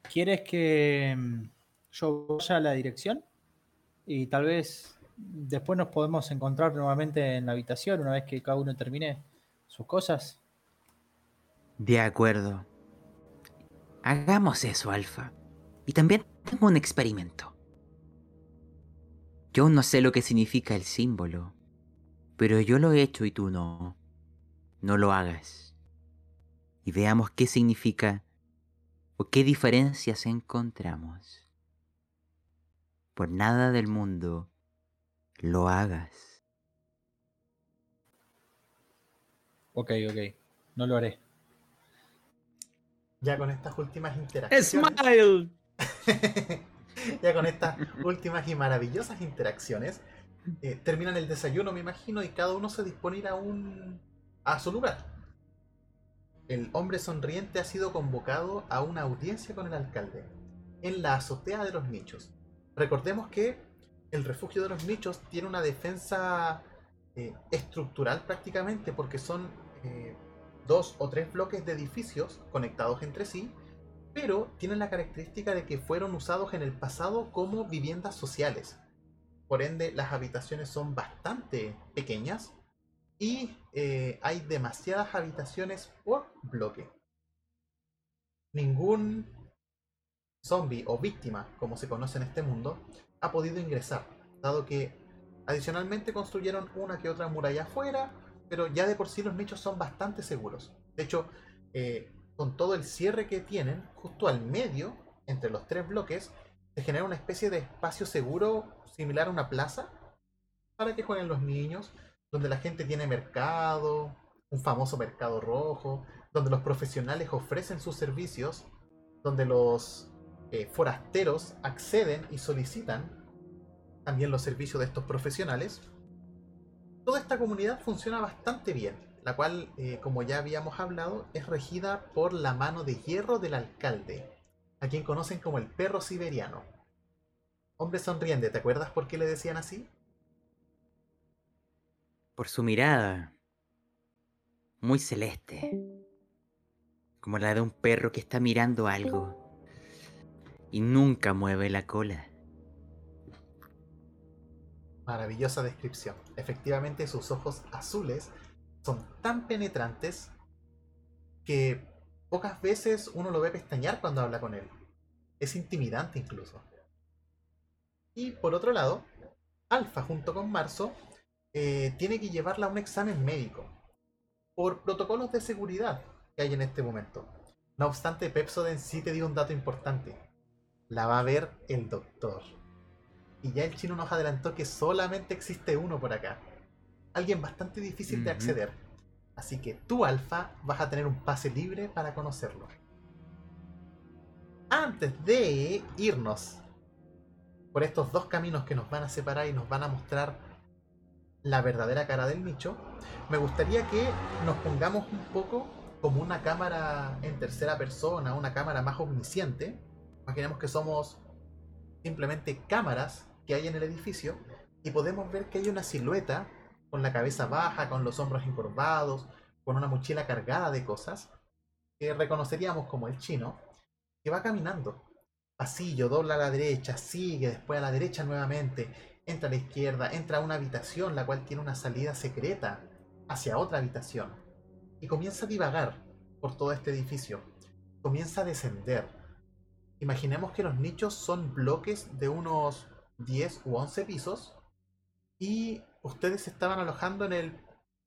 ¿Quieres que mm, yo vaya a la dirección? Y tal vez después nos podemos encontrar nuevamente en la habitación una vez que cada uno termine sus cosas. De acuerdo. Hagamos eso, Alfa. Y también tengo un experimento. Yo no sé lo que significa el símbolo, pero yo lo he hecho y tú no. No lo hagas. Y veamos qué significa ¿O qué diferencias encontramos? Por nada del mundo lo hagas. Ok, ok. No lo haré. Ya con estas últimas interacciones. ¡Smile! (laughs) ya con estas últimas y maravillosas interacciones. Eh, terminan el desayuno, me imagino, y cada uno se dispone a ir a un. A su lugar el hombre sonriente ha sido convocado a una audiencia con el alcalde en la azotea de los nichos. Recordemos que el refugio de los nichos tiene una defensa eh, estructural prácticamente porque son eh, dos o tres bloques de edificios conectados entre sí pero tienen la característica de que fueron usados en el pasado como viviendas sociales. Por ende, las habitaciones son bastante pequeñas y eh, hay demasiadas habitaciones por bloque. Ningún zombie o víctima, como se conoce en este mundo, ha podido ingresar, dado que adicionalmente construyeron una que otra muralla afuera, pero ya de por sí los nichos son bastante seguros. De hecho, eh, con todo el cierre que tienen, justo al medio, entre los tres bloques, se genera una especie de espacio seguro similar a una plaza para que jueguen los niños donde la gente tiene mercado, un famoso mercado rojo, donde los profesionales ofrecen sus servicios, donde los eh, forasteros acceden y solicitan también los servicios de estos profesionales. Toda esta comunidad funciona bastante bien, la cual, eh, como ya habíamos hablado, es regida por la mano de hierro del alcalde, a quien conocen como el perro siberiano. Hombre sonriente, ¿te acuerdas por qué le decían así? Por su mirada, muy celeste, como la de un perro que está mirando algo y nunca mueve la cola. Maravillosa descripción. Efectivamente, sus ojos azules son tan penetrantes que pocas veces uno lo ve pestañear cuando habla con él. Es intimidante incluso. Y por otro lado, Alfa junto con Marzo eh, tiene que llevarla a un examen médico por protocolos de seguridad que hay en este momento. No obstante, Pepsoden sí te dio un dato importante. La va a ver el doctor. Y ya el chino nos adelantó que solamente existe uno por acá. Alguien bastante difícil de acceder. Así que tú, Alfa, vas a tener un pase libre para conocerlo. Antes de irnos por estos dos caminos que nos van a separar y nos van a mostrar la verdadera cara del nicho, me gustaría que nos pongamos un poco como una cámara en tercera persona, una cámara más omnisciente. Imaginemos que somos simplemente cámaras que hay en el edificio y podemos ver que hay una silueta con la cabeza baja, con los hombros encorvados, con una mochila cargada de cosas, que reconoceríamos como el chino, que va caminando. Pasillo, dobla a la derecha, sigue después a la derecha nuevamente, entra a la izquierda, entra a una habitación la cual tiene una salida secreta hacia otra habitación y comienza a divagar por todo este edificio. Comienza a descender. Imaginemos que los nichos son bloques de unos 10 u 11 pisos y ustedes estaban alojando en el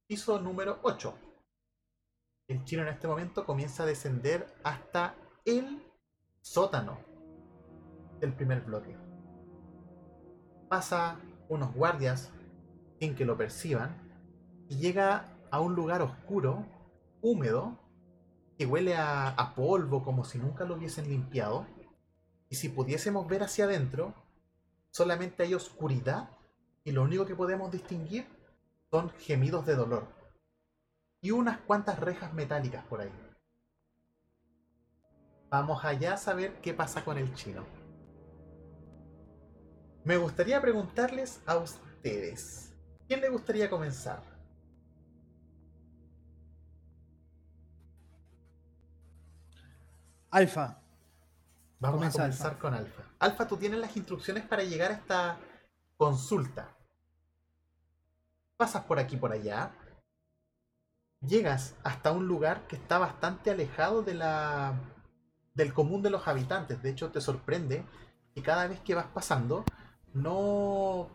piso número 8. El chino en este momento comienza a descender hasta el sótano del primer bloque pasa unos guardias sin que lo perciban y llega a un lugar oscuro, húmedo, que huele a, polvo como si nunca lo hubiesen limpiado. Y si pudiésemos ver hacia adentro, solamente hay oscuridad y lo único que podemos distinguir son gemidos de dolor. Y unas cuantas rejas metálicas por ahí. Vamos allá a saber qué pasa con el chino. Me gustaría preguntarles a ustedes, ¿quién le gustaría comenzar? Alfa. Vamos a comenzar con Alfa. Alfa, tú tienes las instrucciones para llegar a esta consulta. Pasas por aquí por allá. Llegas hasta un lugar que está bastante alejado de la del común de los habitantes. De hecho, te sorprende que cada vez que vas pasando no,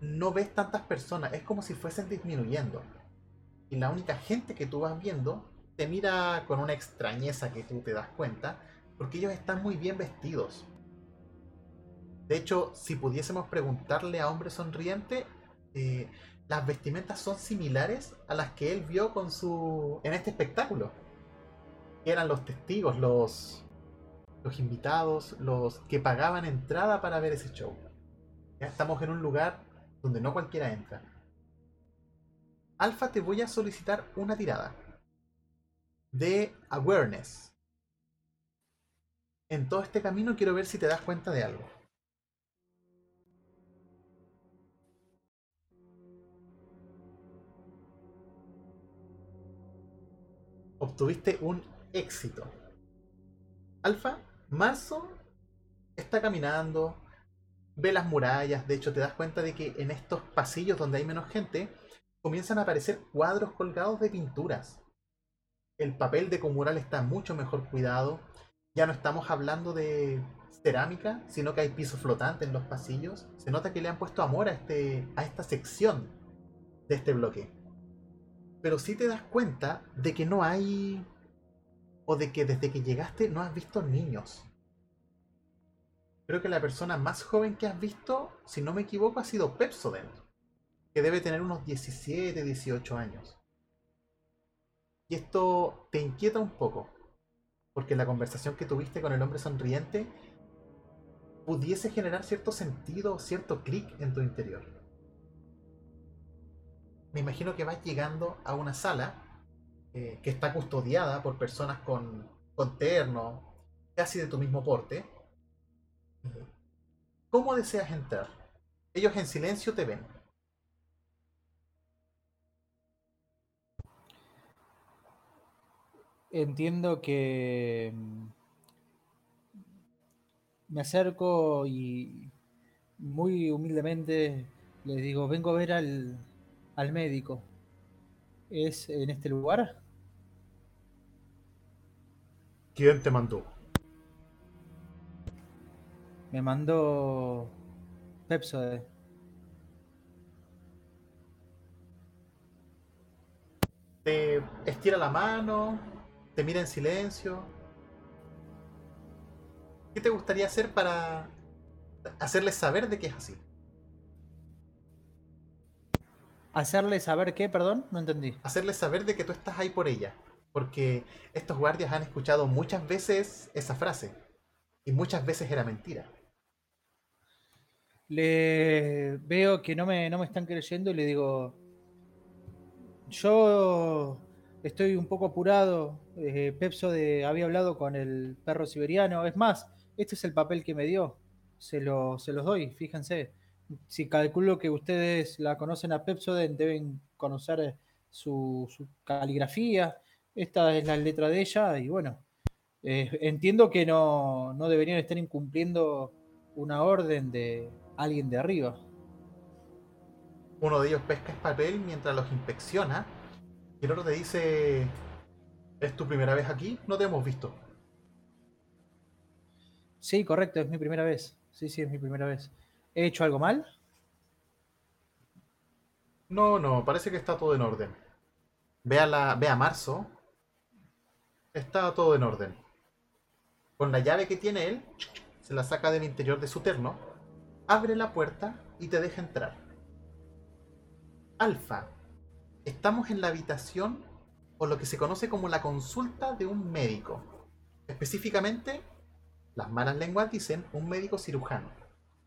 no ves tantas personas, es como si fuesen disminuyendo. Y la única gente que tú vas viendo te mira con una extrañeza que tú te das cuenta, porque ellos están muy bien vestidos. De hecho, si pudiésemos preguntarle a Hombre Sonriente, eh, las vestimentas son similares a las que él vio con su en este espectáculo. Eran los testigos, los los invitados, los que pagaban entrada para ver ese show estamos en un lugar donde no cualquiera entra. Alfa, te voy a solicitar una tirada de awareness. En todo este camino quiero ver si te das cuenta de algo. Obtuviste un éxito. Alfa, Marzo está caminando, ve las murallas, de hecho te das cuenta de que en estos pasillos donde hay menos gente, comienzan a aparecer cuadros colgados de pinturas. El papel de comural está mucho mejor cuidado. Ya no estamos hablando de cerámica, sino que hay piso flotante en los pasillos. Se nota que le han puesto amor a, este, a esta sección de este bloque. Pero sí te das cuenta de que no hay... o de que desde que llegaste no has visto niños. Creo que la persona más joven que has visto, si no me equivoco, ha sido Pepsodent, que debe tener unos 17, 18 años. Y esto te inquieta un poco, porque la conversación que tuviste con el hombre sonriente pudiese generar cierto sentido, cierto clic en tu interior. Me imagino que vas llegando a una sala eh, que está custodiada por personas con, con terno, casi de tu mismo porte. ¿Cómo deseas entrar? Ellos en silencio te ven. Entiendo que mm, me acerco y muy humildemente les digo, vengo a ver al, al médico. ¿Es en este lugar? ¿Quién te mandó? Me mandó Pepsode. Te estira la mano, te mira en silencio. ¿Qué te gustaría hacer para hacerles saber de que es así? ¿Hacerle saber qué? Perdón, no entendí. Hacerles saber de que tú estás ahí por ella. Porque estos guardias han escuchado muchas veces esa frase. Y muchas veces era mentira. Le veo que no me, no me están creyendo y le digo, yo estoy un poco apurado. Eh, Pepso de, había hablado con el perro siberiano. Es más, este es el papel que me dio. Se, lo, se los doy, fíjense. Si calculo que ustedes la conocen a Pepsoden, deben conocer su, su caligrafía. Esta es la letra de ella y bueno, eh, entiendo que no, no deberían estar incumpliendo una orden de alguien de arriba. Uno de ellos pesca el papel mientras los inspecciona. Y el otro te dice: ¿Es tu primera vez aquí? No te hemos visto. Sí, correcto, es mi primera vez. Sí, sí, es mi primera vez. ¿He hecho algo mal? No, no, parece que está todo en orden. Ve a, la, ve a Marzo. Está todo en orden. Con la llave que tiene él, se la saca del interior de su terno, abre la puerta y te deja entrar. Alfa, estamos en la habitación o lo que se conoce como la consulta de un médico. Específicamente, las malas lenguas dicen un médico cirujano.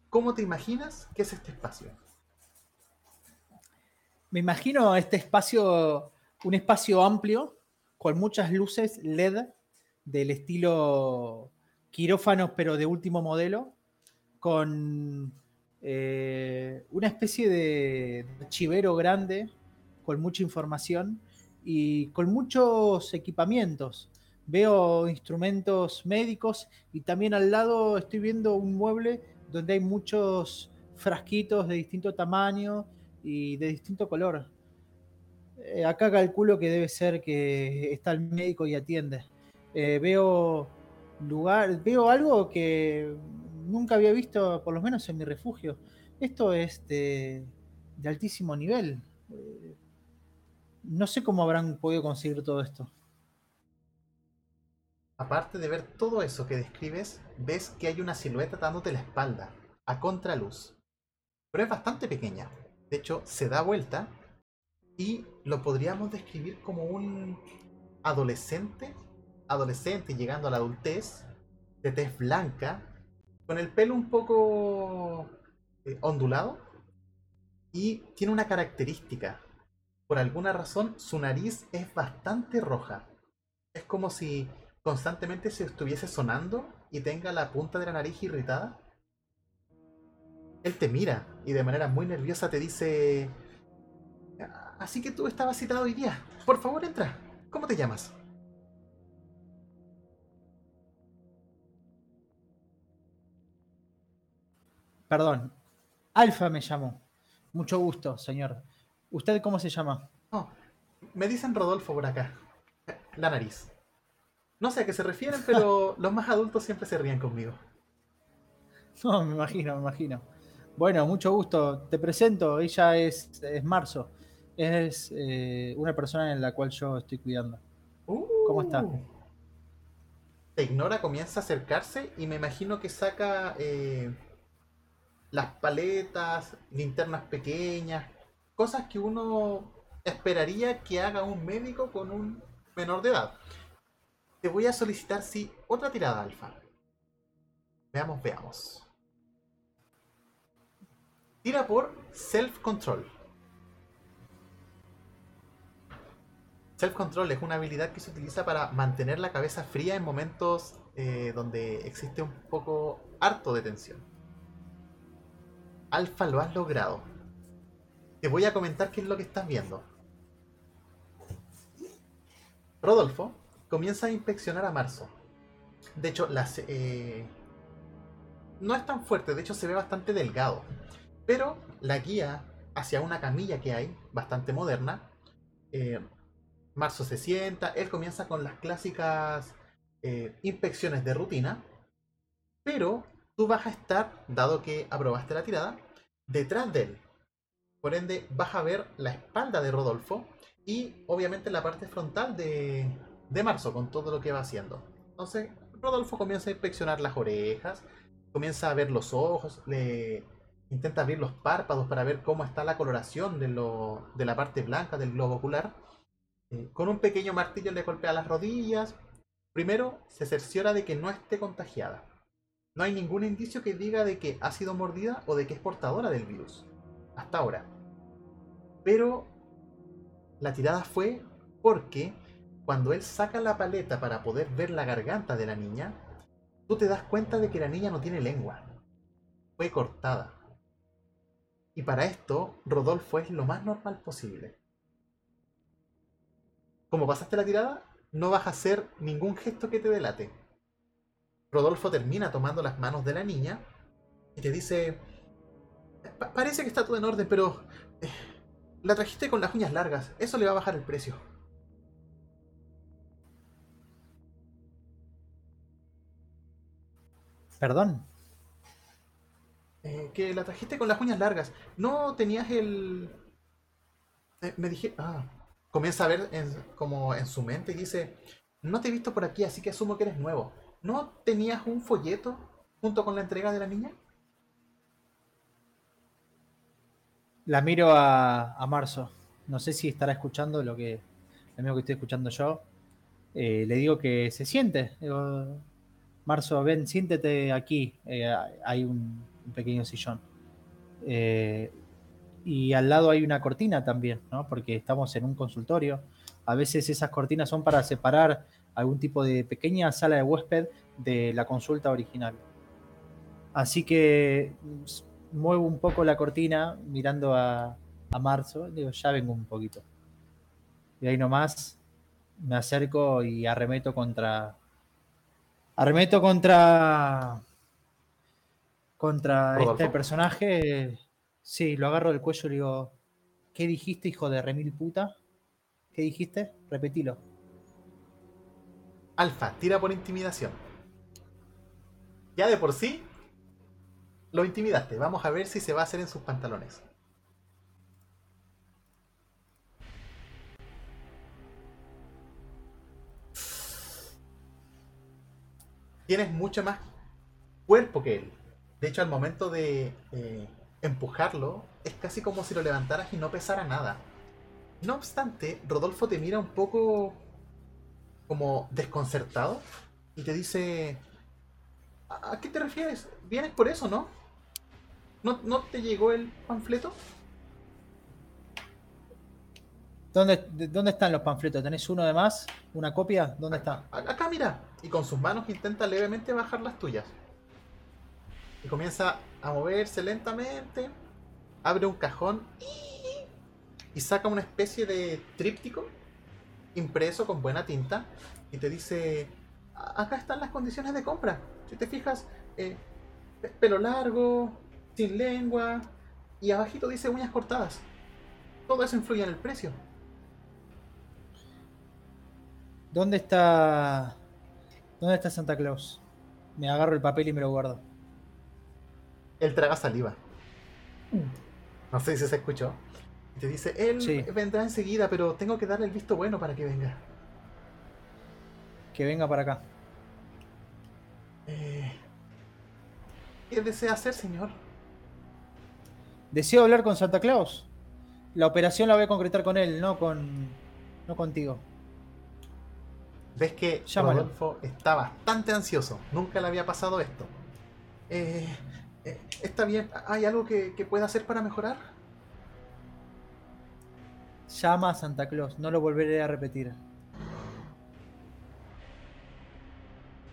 ¿Cómo te imaginas que es este espacio? Me imagino este espacio, un espacio amplio, con muchas luces LED del estilo quirófanos, pero de último modelo, con eh, una especie de archivero grande, con mucha información y con muchos equipamientos. Veo instrumentos médicos y también al lado estoy viendo un mueble donde hay muchos frasquitos de distinto tamaño y de distinto color. Eh, acá calculo que debe ser que está el médico y atiende. Eh, veo lugar, veo algo que nunca había visto, por lo menos en mi refugio. Esto es de, altísimo nivel. Eh, no sé cómo habrán podido conseguir todo esto. Aparte de ver todo eso que describes, ves que hay una silueta dándote la espalda, a contraluz. Pero es bastante pequeña. De hecho, se da vuelta y lo podríamos describir como un adolescente, adolescente llegando a la adultez, de tez blanca, con el pelo un poco eh, ondulado y tiene una característica. Por alguna razón, su nariz es bastante roja. Es como si constantemente se estuviese sonando y tenga la punta de la nariz irritada. Él te mira y de manera muy nerviosa te dice... Así que tú estabas citado hoy día. Por favor, entra. ¿Cómo te llamas? Perdón. Alfa me llamó. Mucho gusto, señor. ¿Usted cómo se llama? No, me dicen Rodolfo por acá. La nariz. No sé a qué se refieren, pero (laughs) los más adultos siempre se ríen conmigo. No, me imagino, me imagino. Bueno, mucho gusto. Te presento. Ella es, es Marzo. Es eh, una persona en la cual yo estoy cuidando. ¿Cómo está? Uh. Te ignora, comienza a acercarse y me imagino que saca eh, las paletas, linternas pequeñas, cosas que uno esperaría que haga un médico con un menor de edad. Te voy a solicitar, sí, otra tirada alfa. Veamos, veamos. Tira por self-control. Self-control es una habilidad que se utiliza para mantener la cabeza fría en momentos eh, donde existe un poco harto de tensión. Alfa, lo has logrado. Te voy a comentar qué es lo que estás viendo. Rodolfo comienza a inspeccionar a Marzo. De hecho, eh, no es tan fuerte, de hecho se ve bastante delgado. Pero la guía hacia una camilla que hay, bastante moderna. Eh, Marzo se sienta, él comienza con las clásicas eh, inspecciones de rutina. Pero tú vas a estar, dado que aprobaste la tirada, detrás de él. Por ende, vas a ver la espalda de Rodolfo y obviamente la parte frontal de, de Marzo con todo lo que va haciendo. Entonces, Rodolfo comienza a inspeccionar las orejas, comienza a ver los ojos, le intenta abrir los párpados para ver cómo está la coloración de, lo, de la parte blanca del globo ocular. Eh, con un pequeño martillo le golpea las rodillas. Primero, se cerciora de que no esté contagiada. No hay ningún indicio que diga de que ha sido mordida o de que es portadora del virus. Hasta ahora. Pero la tirada fue porque cuando él saca la paleta para poder ver la garganta de la niña, tú te das cuenta de que la niña no tiene lengua. Fue cortada. Y para esto, Rodolfo es lo más normal posible. Como pasaste la tirada, no vas a hacer ningún gesto que te delate. Rodolfo termina tomando las manos de la niña y te dice, parece que está todo en orden, pero eh, la trajiste con las uñas largas, eso le va a bajar el precio. Perdón. Eh, que la trajiste con las uñas largas. No tenías el... Eh, me dije... Ah, comienza a ver como en su mente y dice, no te he visto por aquí, así que asumo que eres nuevo. ¿No tenías un folleto junto con la entrega de la niña? La miro a, a Marzo. No sé si estará escuchando lo que lo mismo que estoy escuchando yo. Eh, le digo que se siente. Marzo, ven, siéntete aquí. Eh, hay un, un, pequeño sillón. Eh, y al lado hay una cortina también, ¿no? Porque estamos en un consultorio. A veces esas cortinas son para separar algún tipo de pequeña sala de huésped de la consulta original. Así que muevo un poco la cortina mirando a, a Marzo, digo, ya vengo un poquito. Y ahí nomás me acerco y arremeto contra. Arremeto contra. Contra Rodolfo. este personaje. Sí, lo agarro del cuello y le digo. ¿Qué dijiste, hijo de remil puta? ¿Qué dijiste? Repetilo. Alfa, tira por intimidación. Ya de por sí, lo intimidaste. Vamos a ver si se va a hacer en sus pantalones. Tienes mucho más cuerpo que él. De hecho, al momento de eh, empujarlo, es casi como si lo levantaras y no pesara nada. No obstante, Rodolfo te mira un poco como desconcertado y te dice, ¿a qué te refieres? ¿Vienes por eso, no? ¿No, no te llegó el panfleto? ¿Dónde, de- ¿Dónde están los panfletos? ¿Tenés uno de más? ¿Una copia? ¿Dónde está? Acá mira. Y con sus manos intenta levemente bajar las tuyas. Y comienza a moverse lentamente. Abre un cajón. Y saca una especie de tríptico. Impreso con buena tinta. Y te dice... "A- Acá están las condiciones de compra. Si te fijas... eh, pe- pelo largo. sin lengua y abajito dice uñas cortadas. Todo eso influye en el precio. ¿Dónde está. ¿Dónde está Santa Claus? Me agarro el papel y me lo guardo. Él traga saliva. No sé si se escuchó. Te dice, él Sí. vendrá enseguida, pero tengo que darle el visto bueno para que venga. Que venga para acá. Eh, ¿Qué desea hacer, señor? Deseo hablar con Santa Claus. La operación la voy a concretar con él, no con. no contigo. Ves que Llámalo. Rodolfo está bastante ansioso. Nunca le había pasado esto. Eh, eh, está bien. ¿Hay algo que, que pueda hacer para mejorar? Llama a Santa Claus, no lo volveré a repetir.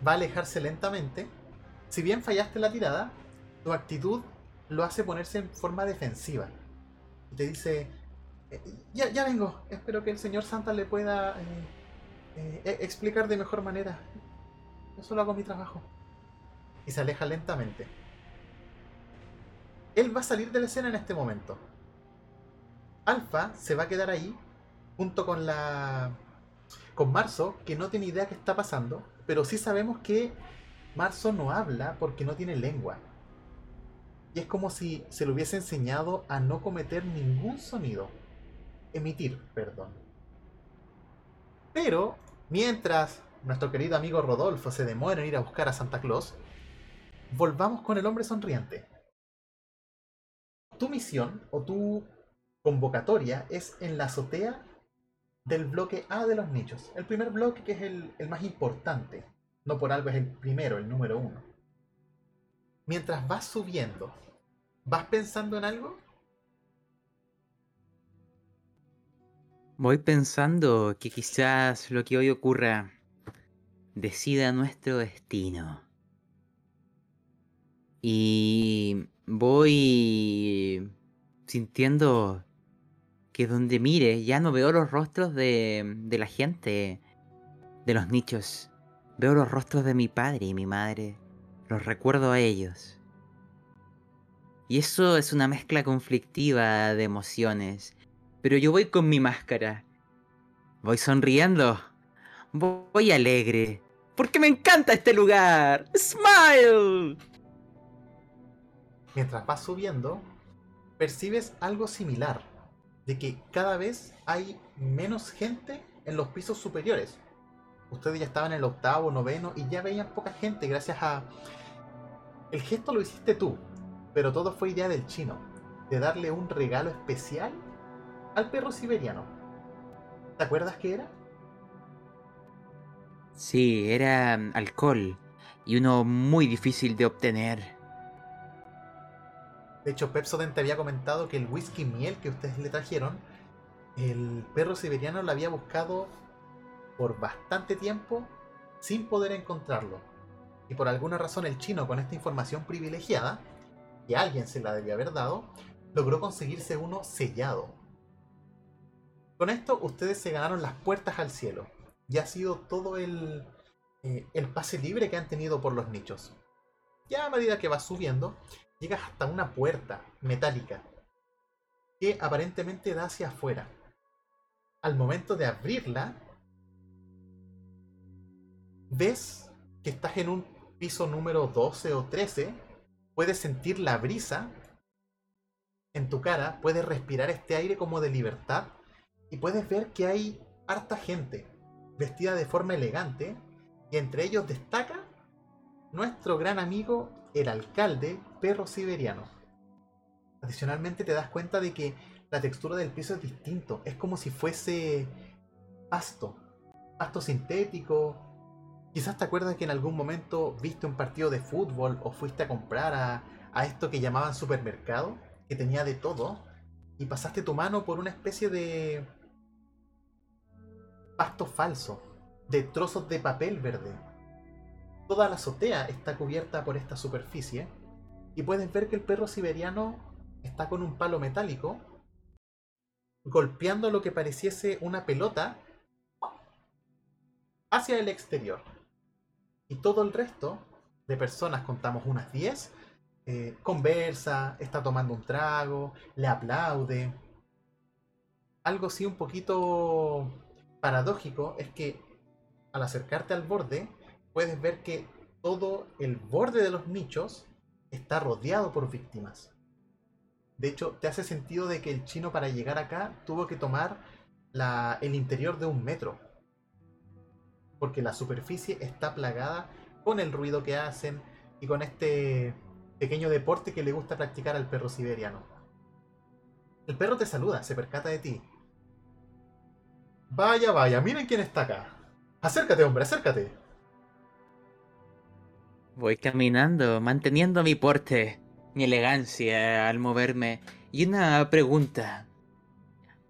Va a alejarse lentamente. Si bien fallaste la tirada, tu actitud lo hace ponerse en forma defensiva. Y te dice, "Eh, ya, ya vengo. Espero que el señor Santa le pueda eh, eh, eh, explicar de mejor manera. Yo solo hago mi trabajo. Y se aleja lentamente. Él va a salir de la escena en este momento. Alfa se va a quedar ahí junto con la con Marzo, que no tiene idea qué está pasando, pero sí sabemos que Marzo no habla porque no tiene lengua. Y es como si se le hubiese enseñado a no cometer ningún sonido. Emitir, perdón. Pero, mientras nuestro querido amigo Rodolfo se demora en ir a buscar a Santa Claus, volvamos con el hombre sonriente. Tu misión o tu convocatoria es en la azotea del bloque A de los nichos. El primer bloque que es el, el más importante. No por algo es el primero, el número uno. Mientras vas subiendo, ¿vas pensando en algo? Voy pensando que quizás lo que hoy ocurra decida nuestro destino. Y voy sintiendo que donde mire ya no veo los rostros de, de la gente, de los nichos. Veo los rostros de mi padre y mi madre. Los recuerdo a ellos. Y eso es una mezcla conflictiva de emociones. Pero yo voy con mi máscara. Voy sonriendo. Voy alegre. Porque me encanta este lugar. Smile. Mientras vas subiendo, percibes algo similar. De que cada vez hay menos gente en los pisos superiores. Ustedes ya estaban en el octavo, noveno y ya veían poca gente gracias a... El gesto lo hiciste tú, pero todo fue idea del chino. De darle un regalo especial al perro siberiano. ¿Te acuerdas qué era? Sí, era mm, alcohol. Y uno muy difícil de obtener. De hecho, Pepsodent te había comentado que el whisky miel que ustedes le trajeron, el perro siberiano lo había buscado por bastante tiempo sin poder encontrarlo. Y por alguna razón el chino, con esta información privilegiada, que alguien se la debió haber dado, logró conseguirse uno sellado. Con esto ustedes se ganaron las puertas al cielo. Y ha sido todo el, eh, el pase libre que han tenido por los nichos. Ya a medida que vas subiendo, llegas hasta una puerta metálica que aparentemente da hacia afuera. Al momento de abrirla, ves que estás en un piso número 12 o 13, puedes sentir la brisa en tu cara, puedes respirar este aire como de libertad y puedes ver que hay harta gente vestida de forma elegante y entre ellos destaca nuestro gran amigo el alcalde perro siberiano. Adicionalmente te das cuenta de que la textura del piso es distinto, es como si fuese pasto, pasto sintético. Quizás te acuerdas que en algún momento viste un partido de fútbol o fuiste a comprar a, a esto que llamaban supermercado, que tenía de todo, y pasaste tu mano por una especie de pasto falso, de trozos de papel verde. Toda la azotea está cubierta por esta superficie y puedes ver que el perro siberiano está con un palo metálico golpeando lo que pareciese una pelota hacia el exterior. Y todo el resto de personas, contamos unas 10, eh, conversa, está tomando un trago, le aplaude. Algo sí un poquito paradójico es que al acercarte al borde puedes ver que todo el borde de los nichos está rodeado por víctimas. De hecho, te hace sentido de que el chino para llegar acá tuvo que tomar el interior de un metro. Porque la superficie está plagada con el ruido que hacen y con este pequeño deporte que le gusta practicar al perro siberiano. El perro te saluda, se percata de ti. Vaya, vaya, miren quién está acá. Acércate, hombre, acércate. Voy caminando, manteniendo mi porte, mi elegancia al moverme. Y una pregunta.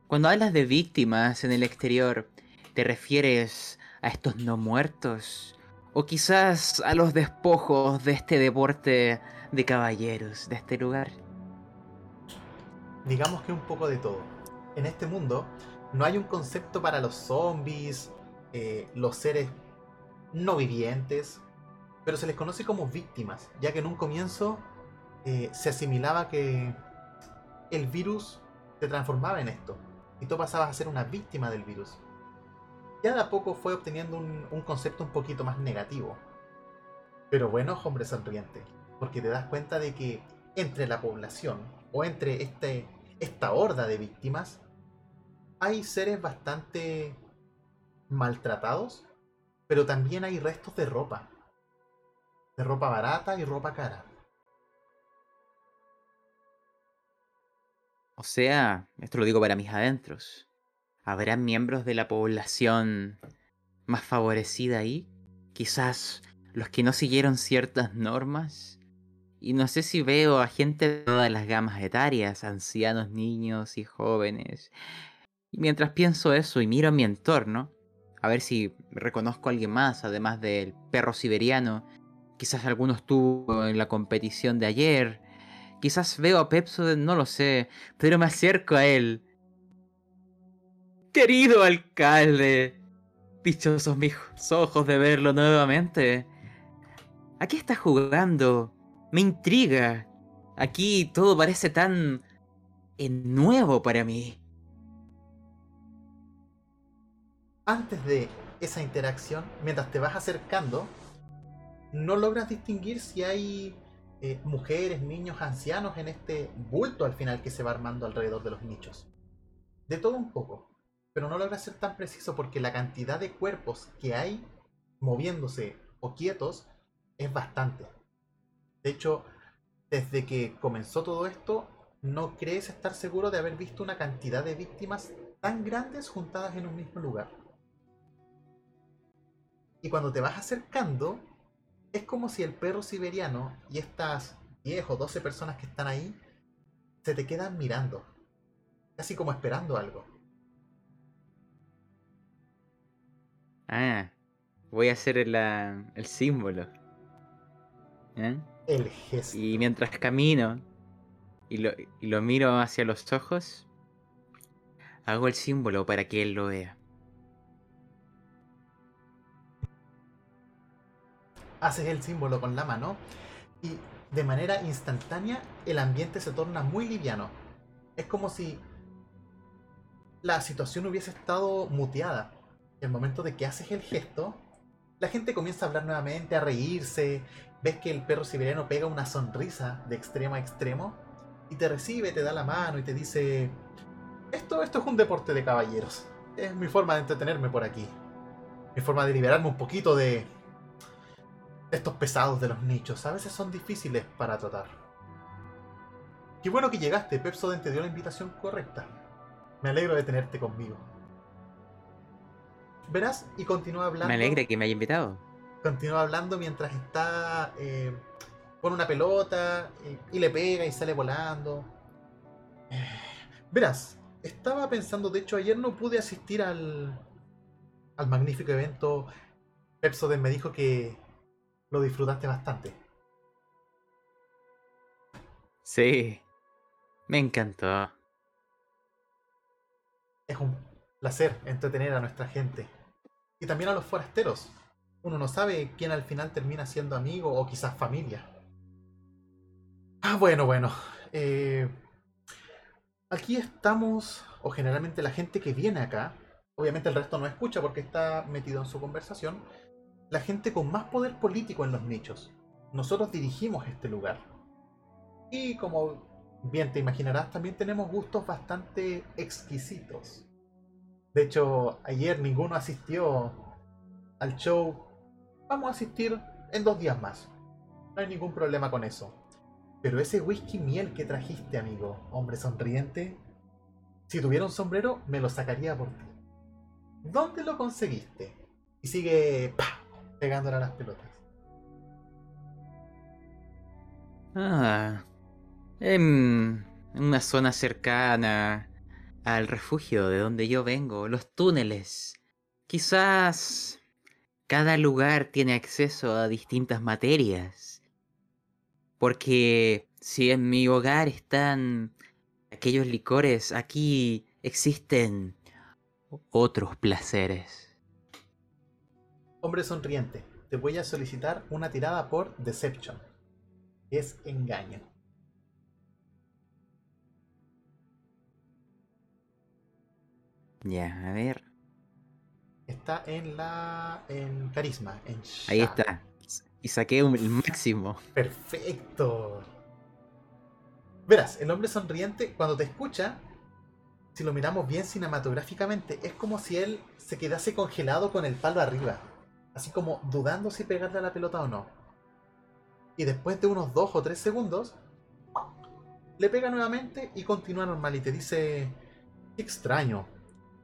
Cuando hablas de víctimas en el exterior, ¿te refieres a estos no muertos? ¿O quizás a los despojos de este deporte de caballeros de este lugar? Digamos que un poco de todo. En este mundo no hay un concepto para los zombies, eh, los seres no vivientes, pero se les conoce como víctimas, ya que en un comienzo eh, se asimilaba que el virus se transformaba en esto, y tú pasabas a ser una víctima del virus. Ya de a poco fue obteniendo un, un concepto un poquito más negativo. Pero bueno, hombre sonriente, porque te das cuenta de que entre la población, o entre este, esta horda de víctimas, hay seres bastante maltratados, pero también hay restos de ropa. De ropa barata y ropa cara. O sea, esto lo digo para mis adentros. ¿Habrá miembros de la población más favorecida ahí? Quizás los que no siguieron ciertas normas. Y no sé si veo a gente de todas las gamas etarias, ancianos, niños y jóvenes. Y mientras pienso eso y miro mi entorno, a ver si reconozco a alguien más, además del perro siberiano. Quizás alguno estuvo en la competición de ayer. Quizás veo a Pepsoden, no lo sé, pero me acerco a él. Querido alcalde, dichosos mis ojos de verlo nuevamente. ¿A qué está jugando? Me intriga. Aquí todo parece tan eh, nuevo para mí. Antes de esa interacción, mientras te vas acercando, no logras distinguir si hay eh, mujeres, niños, ancianos en este bulto al final que se va armando alrededor de los nichos. De todo un poco, pero no logras ser tan preciso porque la cantidad de cuerpos que hay moviéndose o quietos es bastante. De hecho, desde que comenzó todo esto, no crees estar seguro de haber visto una cantidad de víctimas tan grandes juntadas en un mismo lugar. Y cuando te vas acercando, es como si el perro siberiano y estas 10 o 12 personas que están ahí se te quedan mirando, casi como esperando algo. Ah, voy a hacer el símbolo. ¿Eh? El gesto. Y mientras camino y lo, y lo miro hacia los ojos, hago el símbolo para que él lo vea. Haces el símbolo con la mano y de manera instantánea el ambiente se torna muy liviano. Es como si la situación hubiese estado muteada. El momento de que haces el gesto, la gente comienza a hablar nuevamente, a reírse. Ves que el perro siberiano pega una sonrisa de extremo a extremo y te recibe, te da la mano y te dice: Esto, esto es un deporte de caballeros. Es mi forma de entretenerme por aquí. Mi forma de liberarme un poquito de estos pesados de los nichos. A veces son difíciles para tratar. Qué bueno que llegaste, Pepsoden te dio la invitación correcta. Me alegro de tenerte conmigo. Verás, y continúa hablando. Me alegra que me haya invitado. Continúa hablando mientras está eh, con una pelota y le pega y sale volando. Eh, verás, estaba pensando, de hecho, ayer no pude asistir al, al magnífico evento. Pepsoden me dijo que lo disfrutaste bastante. Sí, me encantó. Es un placer entretener a nuestra gente. Y también a los forasteros. Uno no sabe quién al final termina siendo amigo o quizás familia. Ah, bueno, bueno. Eh, aquí estamos, o generalmente la gente que viene acá, obviamente el resto no escucha porque está metido en su conversación, la gente con más poder político en los nichos. Nosotros dirigimos este lugar. Y como bien te imaginarás, también tenemos gustos bastante exquisitos. De hecho, ayer ninguno asistió al show. Vamos a asistir en dos días más. No hay ningún problema con eso. Pero ese whisky miel que trajiste, amigo, hombre sonriente, si tuviera un sombrero, me lo sacaría por ti. ¿Dónde lo conseguiste? Y sigue ¡pah! Pegándole a las pelotas. Ah, en una zona cercana al refugio de donde yo vengo, los túneles. Quizás cada lugar tiene acceso a distintas materias. Porque si en mi hogar están aquellos licores, aquí existen otros placeres. Hombre sonriente, te voy a solicitar una tirada por Deception. Es engaño. Ya, a ver. Está en la. en carisma. En Ahí está. Y saqué un- el máximo. Perfecto. Verás, el hombre sonriente, cuando te escucha, si lo miramos bien cinematográficamente, es como si él se quedase congelado con el palo arriba. Así como dudando si pegarle a la pelota o no. Y después de unos dos o tres segundos, le pega nuevamente y continúa normal. Y te dice: "Qué extraño.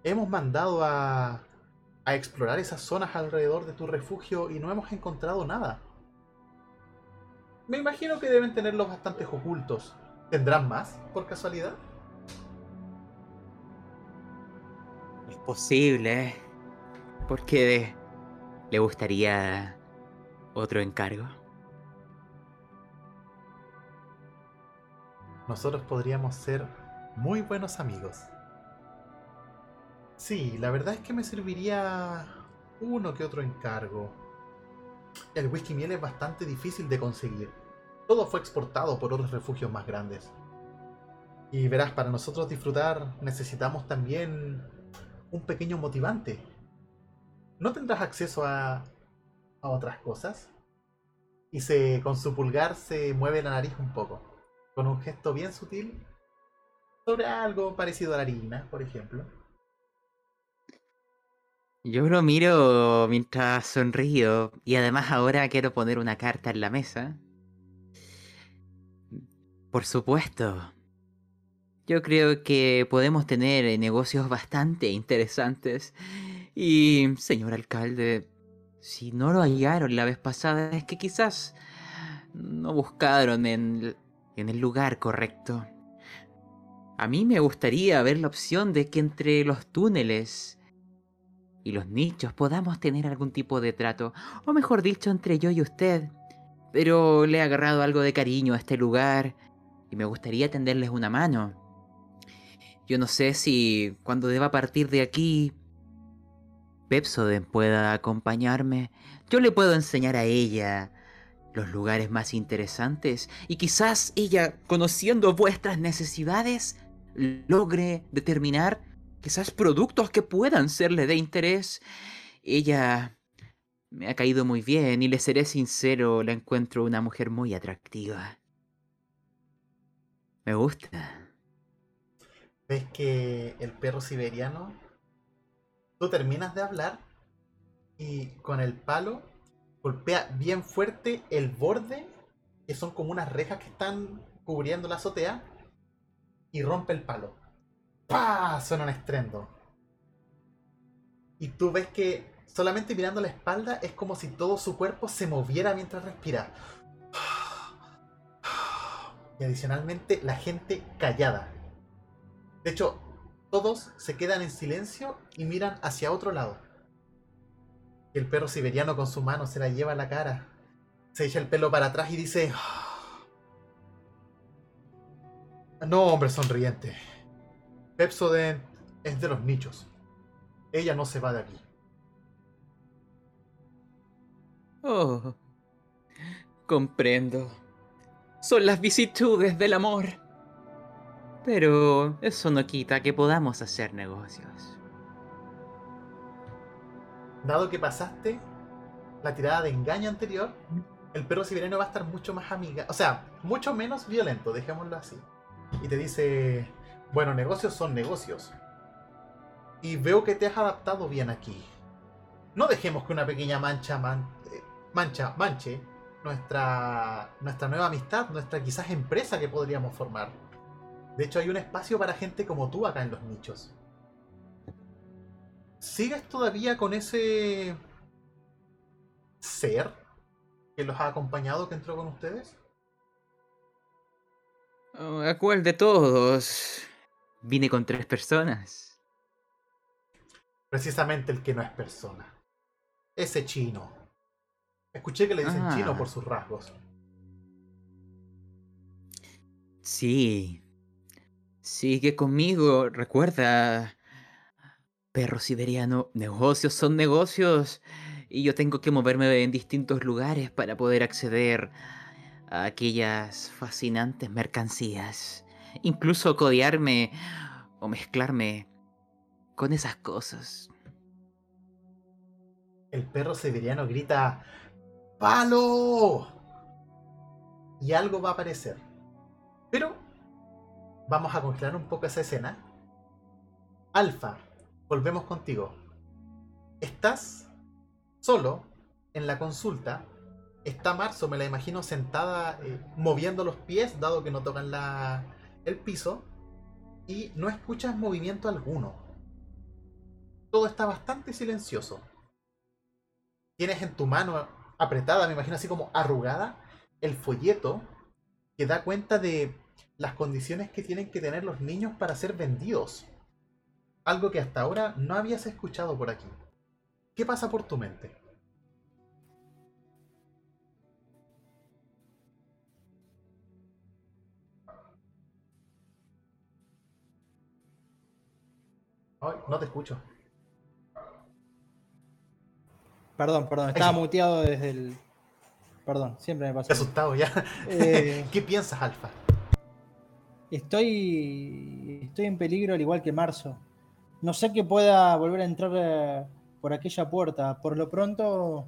Hemos mandado a, a explorar esas zonas alrededor de tu refugio y no hemos encontrado nada. Me imagino que deben tenerlos bastante ocultos. ¿Tendrán más, por casualidad? Es posible. ¿eh? Porque le gustaría otro encargo. Nosotros podríamos ser muy buenos amigos. Sí, la verdad es que me serviría uno que otro encargo. El whisky miel es bastante difícil de conseguir. Todo fue exportado por otros refugios más grandes. Y verás, para nosotros disfrutar necesitamos también un pequeño motivante. ¿No tendrás acceso a, a otras cosas? Y se, con su pulgar se mueve la nariz un poco, con un gesto bien sutil, sobre algo parecido a la harina, por ejemplo. Yo lo miro mientras sonrío y además ahora quiero poner una carta en la mesa. Por supuesto. Yo creo que podemos tener negocios bastante interesantes. Y, señor alcalde, si no lo hallaron la vez pasada es que quizás no buscaron en, en el lugar correcto. A mí me gustaría ver la opción de que entre los túneles y los nichos podamos tener algún tipo de trato, o mejor dicho, entre yo y usted. Pero le he agarrado algo de cariño a este lugar y me gustaría tenderles una mano. Yo no sé si cuando deba partir de aquí, Pepsoden pueda acompañarme. Yo le puedo enseñar a ella los lugares más interesantes y quizás ella, conociendo vuestras necesidades, logre determinar quizás productos que puedan serle de interés. Ella me ha caído muy bien y le seré sincero, la encuentro una mujer muy atractiva. Me gusta. ves que el perro siberiano, tú terminas de hablar y con el palo golpea bien fuerte el borde, que son como unas rejas que están cubriendo la azotea, y rompe el palo. ¡Pah! Suena un estrendo. Y tú ves que solamente mirando la espalda es como si todo su cuerpo se moviera mientras respira. Y adicionalmente la gente callada. De hecho, todos se quedan en silencio y miran hacia otro lado. El perro siberiano con su mano se la lleva a la cara. Se echa el pelo para atrás y dice... No, hombre sonriente. Pepsodent es de los nichos. Ella no se va de aquí. Oh, comprendo. son las vicisitudes del amor. Pero eso no quita que podamos hacer negocios. Dado que pasaste la tirada de engaño anterior, el perro siberiano va a estar mucho más amiga, o sea, mucho menos violento, dejémoslo así. Y te dice, bueno, negocios son negocios. Y veo que te has adaptado bien aquí. No dejemos que una pequeña mancha mancha manche nuestra nuestra nueva amistad, nuestra quizás empresa que podríamos formar. De hecho, hay un espacio para gente como tú acá en los nichos. ¿Sigues todavía con ese ser que los ha acompañado, que entró con ustedes? Oh, ¿A cuál de todos? Vine con tres personas. Precisamente el que no es persona. Ese chino. Escuché que le dicen chino por ah. sus rasgos. Sí. Sigue conmigo, recuerda. Perro siberiano, negocios son negocios. Y yo tengo que moverme en distintos lugares para poder acceder a aquellas fascinantes mercancías. Incluso codearme o mezclarme con esas cosas. El perro siberiano grita ¡Palo! Y algo va a aparecer. Pero vamos a congelar un poco esa escena. Alfa, volvemos contigo. Estás solo en la consulta. Está Marzo, me la imagino sentada eh, moviendo los pies, dado que no tocan la, el piso. Y no escuchas movimiento alguno. Todo está bastante silencioso. Tienes en tu mano apretada, me imagino así como arrugada, el folleto que da cuenta de las condiciones que tienen que tener los niños para ser vendidos. Algo que hasta ahora no habías escuchado por aquí. ¿Qué pasa por tu mente? Ay, no te escucho. Perdón, perdón, estaba muteado desde el. Perdón, siempre me pasa. asustado ya. Eh, (laughs) ¿Qué piensas, Alfa? Estoy. Estoy en peligro al igual que Marzo. No sé que pueda volver a entrar eh, por aquella puerta. Por lo pronto.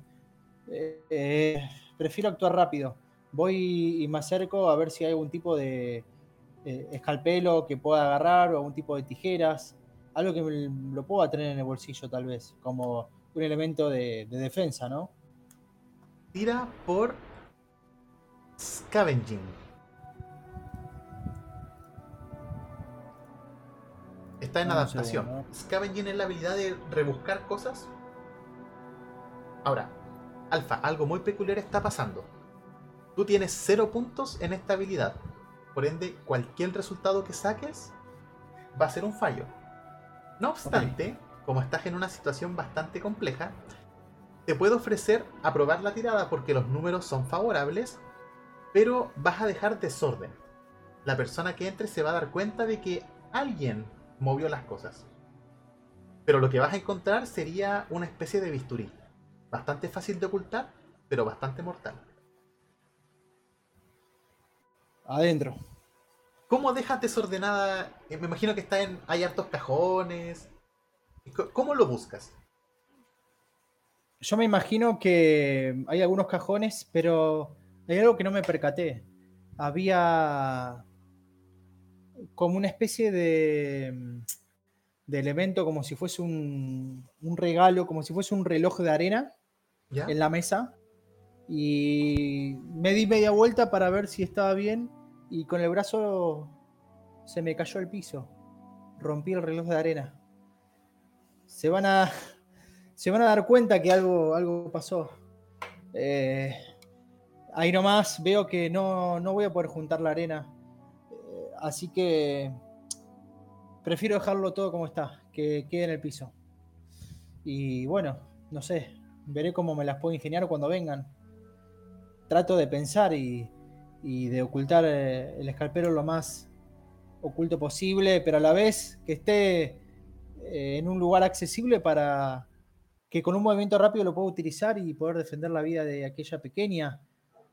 Eh, prefiero actuar rápido. Voy y me acerco a ver si hay algún tipo de escalpelo que pueda agarrar o algún tipo de tijeras. Algo que lo pueda tener en el bolsillo, tal vez. Como un elemento de, defensa, ¿no? Tira por Scavenging. Está en adaptación. Scavenging es la habilidad de rebuscar cosas. Ahora, Alfa, algo muy peculiar está pasando. Tú tienes cero puntos en esta habilidad. Por ende, cualquier resultado que saques va a ser un fallo. No obstante, como estás en una situación bastante compleja, te puedo ofrecer aprobar la tirada porque los números son favorables, pero vas a dejar desorden. La persona que entre se va a dar cuenta de que alguien movió las cosas. Pero lo que vas a encontrar sería una especie de bisturí. Bastante fácil de ocultar, pero bastante mortal. Adentro. ¿Cómo dejas desordenada? Eh, me imagino que está en. hay hartos cajones. ¿Cómo lo buscas? Yo me imagino que hay algunos cajones, pero hay algo que no me percaté. Había como una especie de, de elemento, como si fuese un, regalo, como si fuese un reloj de arena en la mesa. Y me di media vuelta para ver si estaba bien y con el brazo se me cayó al piso. Rompí el reloj de arena se van a, (laughs) se van a dar cuenta que algo, algo pasó. Eh, ahí nomás veo que no, voy a poder juntar la arena. Así que prefiero dejarlo todo como está, que quede en el piso. Y bueno, no sé, veré cómo me las puedo ingeniar cuando vengan. Trato de pensar y, y de ocultar eh, el escalpero lo más oculto posible, pero a la vez que esté eh, en un lugar accesible para que con un movimiento rápido lo pueda utilizar y poder defender la vida de aquella pequeña,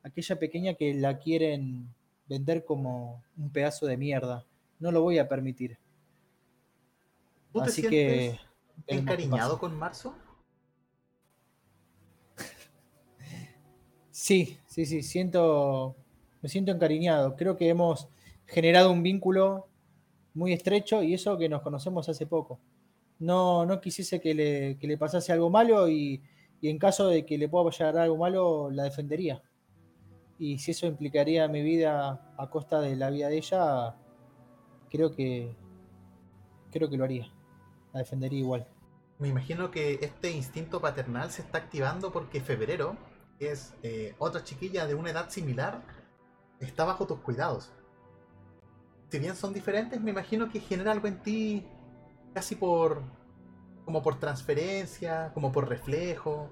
aquella pequeña que la quieren vender como un pedazo de mierda. No lo voy a permitir. ¿Tú te Así que. encariñado con Marzo? Sí, sí, sí, siento, me siento encariñado. Creo que hemos generado un vínculo muy estrecho y eso que nos conocemos hace poco. No, no quisiese que le, que le pasase algo malo y, y en caso de que le pueda llegar algo malo, la defendería. Y si eso implicaría mi vida a costa de la vida de ella, creo que creo que lo haría. La defendería igual. Me imagino que este instinto paternal se está activando porque Febrero, que es eh, otra chiquilla de una edad similar, está bajo tus cuidados. Si bien son diferentes, me imagino que genera algo en ti casi por. como por transferencia, como por reflejo.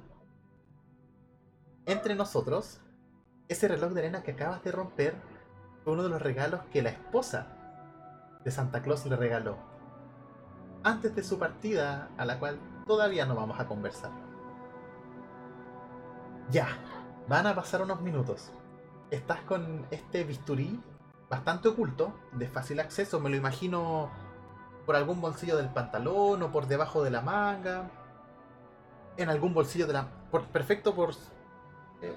Entre nosotros, ese reloj de arena que acabas de romper fue uno de los regalos que la esposa de Santa Claus le regaló antes de su partida, a la cual todavía no vamos a conversar. Ya, van a pasar unos minutos. Estás con este bisturí bastante oculto, de fácil acceso, me lo imagino por algún bolsillo del pantalón o por debajo de la manga. En algún bolsillo de la... Perfecto por... eh,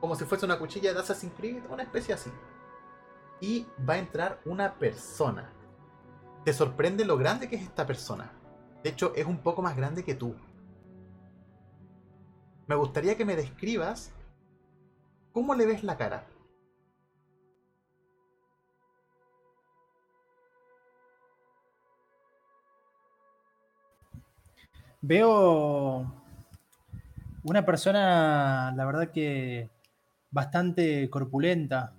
como si fuese una cuchilla de Assassin's Creed, una especie así. Y va a entrar una persona te sorprende lo grande que es esta persona. De hecho, es un poco más grande que tú. Me gustaría que me describas cómo le ves la cara. Veo una persona, la verdad que bastante corpulenta,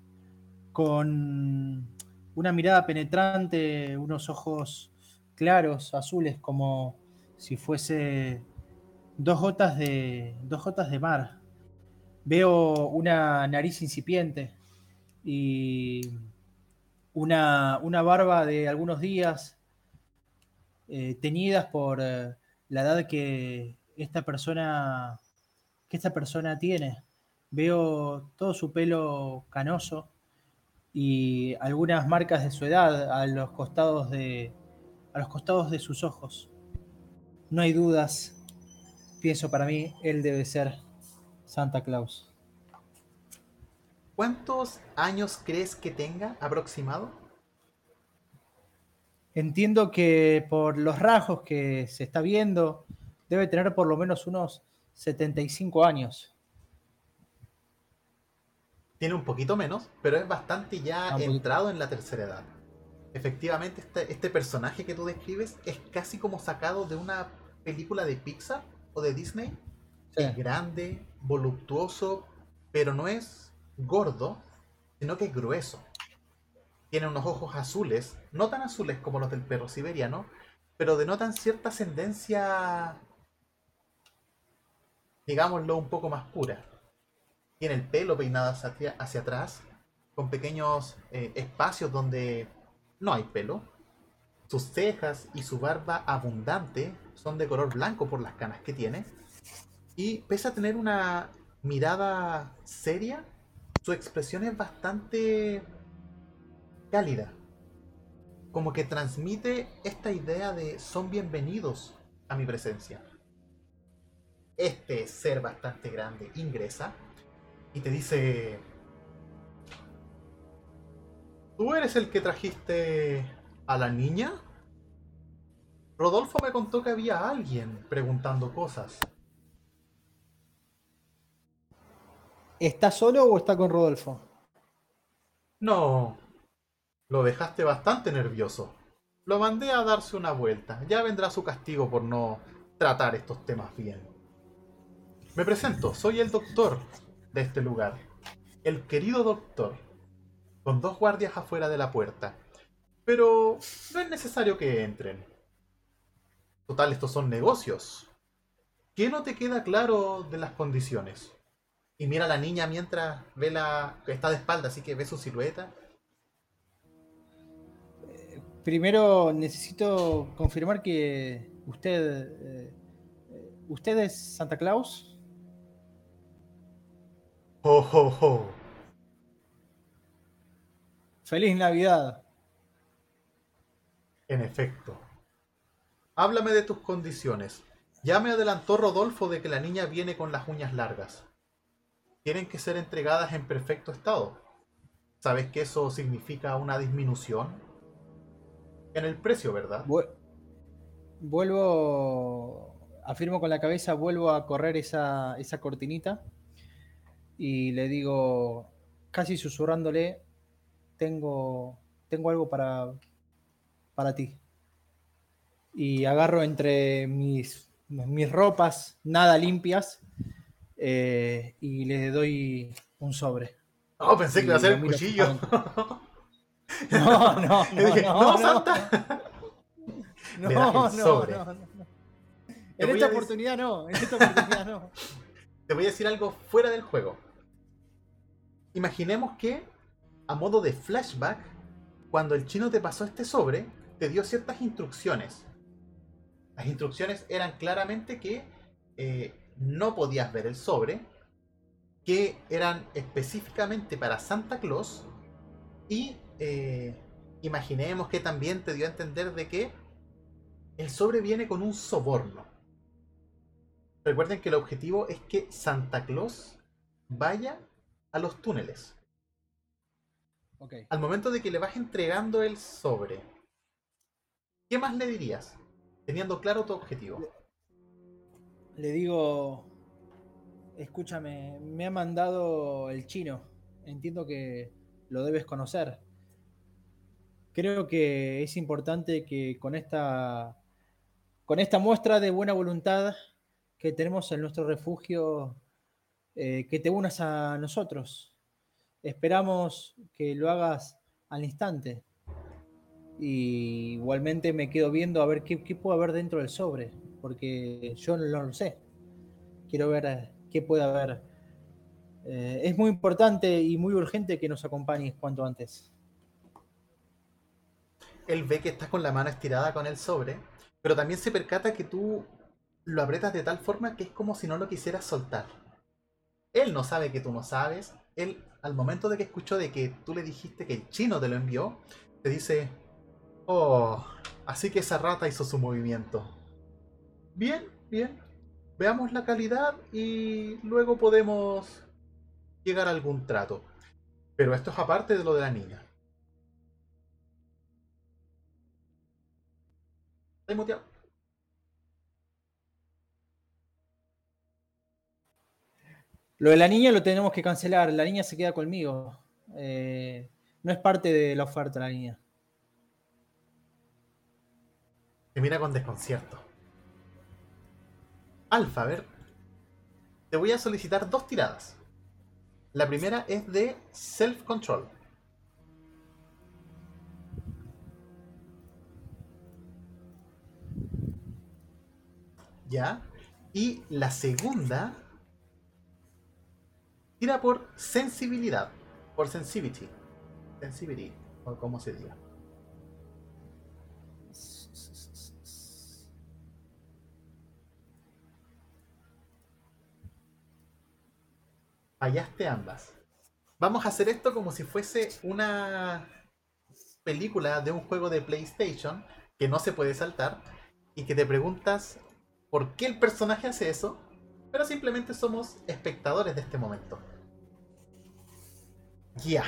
con una mirada penetrante, unos ojos claros, azules, como si fuese dos gotas de, dos gotas de mar. Veo una nariz incipiente y una, una barba de algunos días eh, teñidas por eh, la edad que esta persona que esta persona tiene. Veo todo su pelo canoso y algunas marcas de su edad a los costados de a los costados de sus ojos. No hay dudas, pienso para mí, él debe ser Santa Claus. ¿Cuántos años crees que tenga aproximado? Entiendo que por los rasgos que se está viendo, debe tener por lo menos unos 75 años. Tiene un poquito menos, pero es bastante ya Ah, entrado en la tercera edad. Efectivamente, este, este personaje que tú describes es casi como sacado de una película de Pixar o de Disney. Sí. Es grande, voluptuoso, pero no es gordo, sino que es grueso. Tiene unos ojos azules, no tan azules como los del perro siberiano, pero denotan cierta ascendencia, digámoslo, un poco más pura. Tiene el pelo peinado hacia, atrás, con pequeños eh, espacios donde no hay pelo. Sus cejas y su barba abundante son de color blanco por las canas que tiene. Y pese a tener una mirada seria, su expresión es bastante cálida. Como que transmite esta idea de son bienvenidos a mi presencia. Este ser bastante grande ingresa y te dice... ¿Tú eres el que trajiste a la niña? Rodolfo me contó que había alguien preguntando cosas. ¿Está solo o está con Rodolfo? No, lo dejaste bastante nervioso. Lo mandé a darse una vuelta. Ya vendrá su castigo por no tratar estos temas bien. Me presento, soy el doctor de este lugar. El querido doctor. Con dos guardias afuera de la puerta. Pero no es necesario que entren. Total, estos son negocios. ¿Qué no te queda claro de las condiciones? Y mira a la niña mientras ve la. está de espalda, así que ve su silueta. Primero necesito confirmar que usted. eh, eh, ¿Usted es Santa Claus? ¡Oh, oh, oh! Feliz Navidad. En efecto. Háblame de tus condiciones. Ya me adelantó Rodolfo de que la niña viene con las uñas largas. Tienen que ser entregadas en perfecto estado. ¿Sabes que eso significa una disminución? En el precio, ¿verdad? Vuelvo, afirmo con la cabeza, vuelvo a correr esa, esa cortinita y le digo, casi susurrándole, tengo, tengo algo para, para ti. Y agarro entre mis, mis ropas nada limpias eh, y le doy un sobre. Oh, pensé que iba a ser el cuchillo. (laughs) No, no, (laughs) no. dije, no, no, no, Santa. (laughs) No, no, no, En esta oportunidad no, en esta oportunidad no. Te voy a decir algo fuera del juego. Imaginemos que, a modo de flashback, cuando el chino te pasó este sobre, te dio ciertas instrucciones. Las instrucciones eran claramente que eh, no podías ver el sobre, que eran específicamente para Santa Claus, y eh, imaginemos que también te dio a entender de que el sobre viene con un soborno. Recuerden que el objetivo es que Santa Claus vaya a los túneles. Al momento de que le vas entregando el sobre, ¿qué más le dirías? Teniendo claro tu objetivo. Le digo, escúchame, me ha mandado el chino. Entiendo que lo debes conocer. Creo que es importante que con esta, con esta muestra de buena voluntad que tenemos en nuestro refugio, eh, que te unas a nosotros. Esperamos que lo hagas al instante. Y igualmente me quedo viendo a ver qué, puede haber dentro del sobre, porque yo no lo sé. Quiero ver eh, qué puede haber. Eh, es muy importante y muy urgente que nos acompañes cuanto antes. Él ve que estás con la mano estirada con el sobre, pero también se percata que tú lo aprietas de tal forma que es como si no lo quisieras soltar. Él no sabe que tú no sabes. Él, al momento de que escuchó de que tú le dijiste que el chino te lo envió, te dice, oh, así que esa rata hizo su movimiento. Bien, bien. Veamos la calidad y luego podemos llegar a algún trato. Pero esto es aparte de lo de la niña. ¿Estás muteado? Lo de la niña lo tenemos que cancelar. La niña se queda conmigo. Eh, no es parte de la oferta la niña. Te mira con desconcierto. Alfa, a ver. Te voy a solicitar dos tiradas. La primera es de self-control. ¿Ya? Y la segunda tira por sensibilidad. Por sensitivity. Sensibility. O como se diga. Fallaste ambas. Vamos a hacer esto como si fuese una película de un juego de PlayStation que no se puede saltar y que te preguntas por qué el personaje hace eso, pero simplemente somos espectadores de este momento. Ya.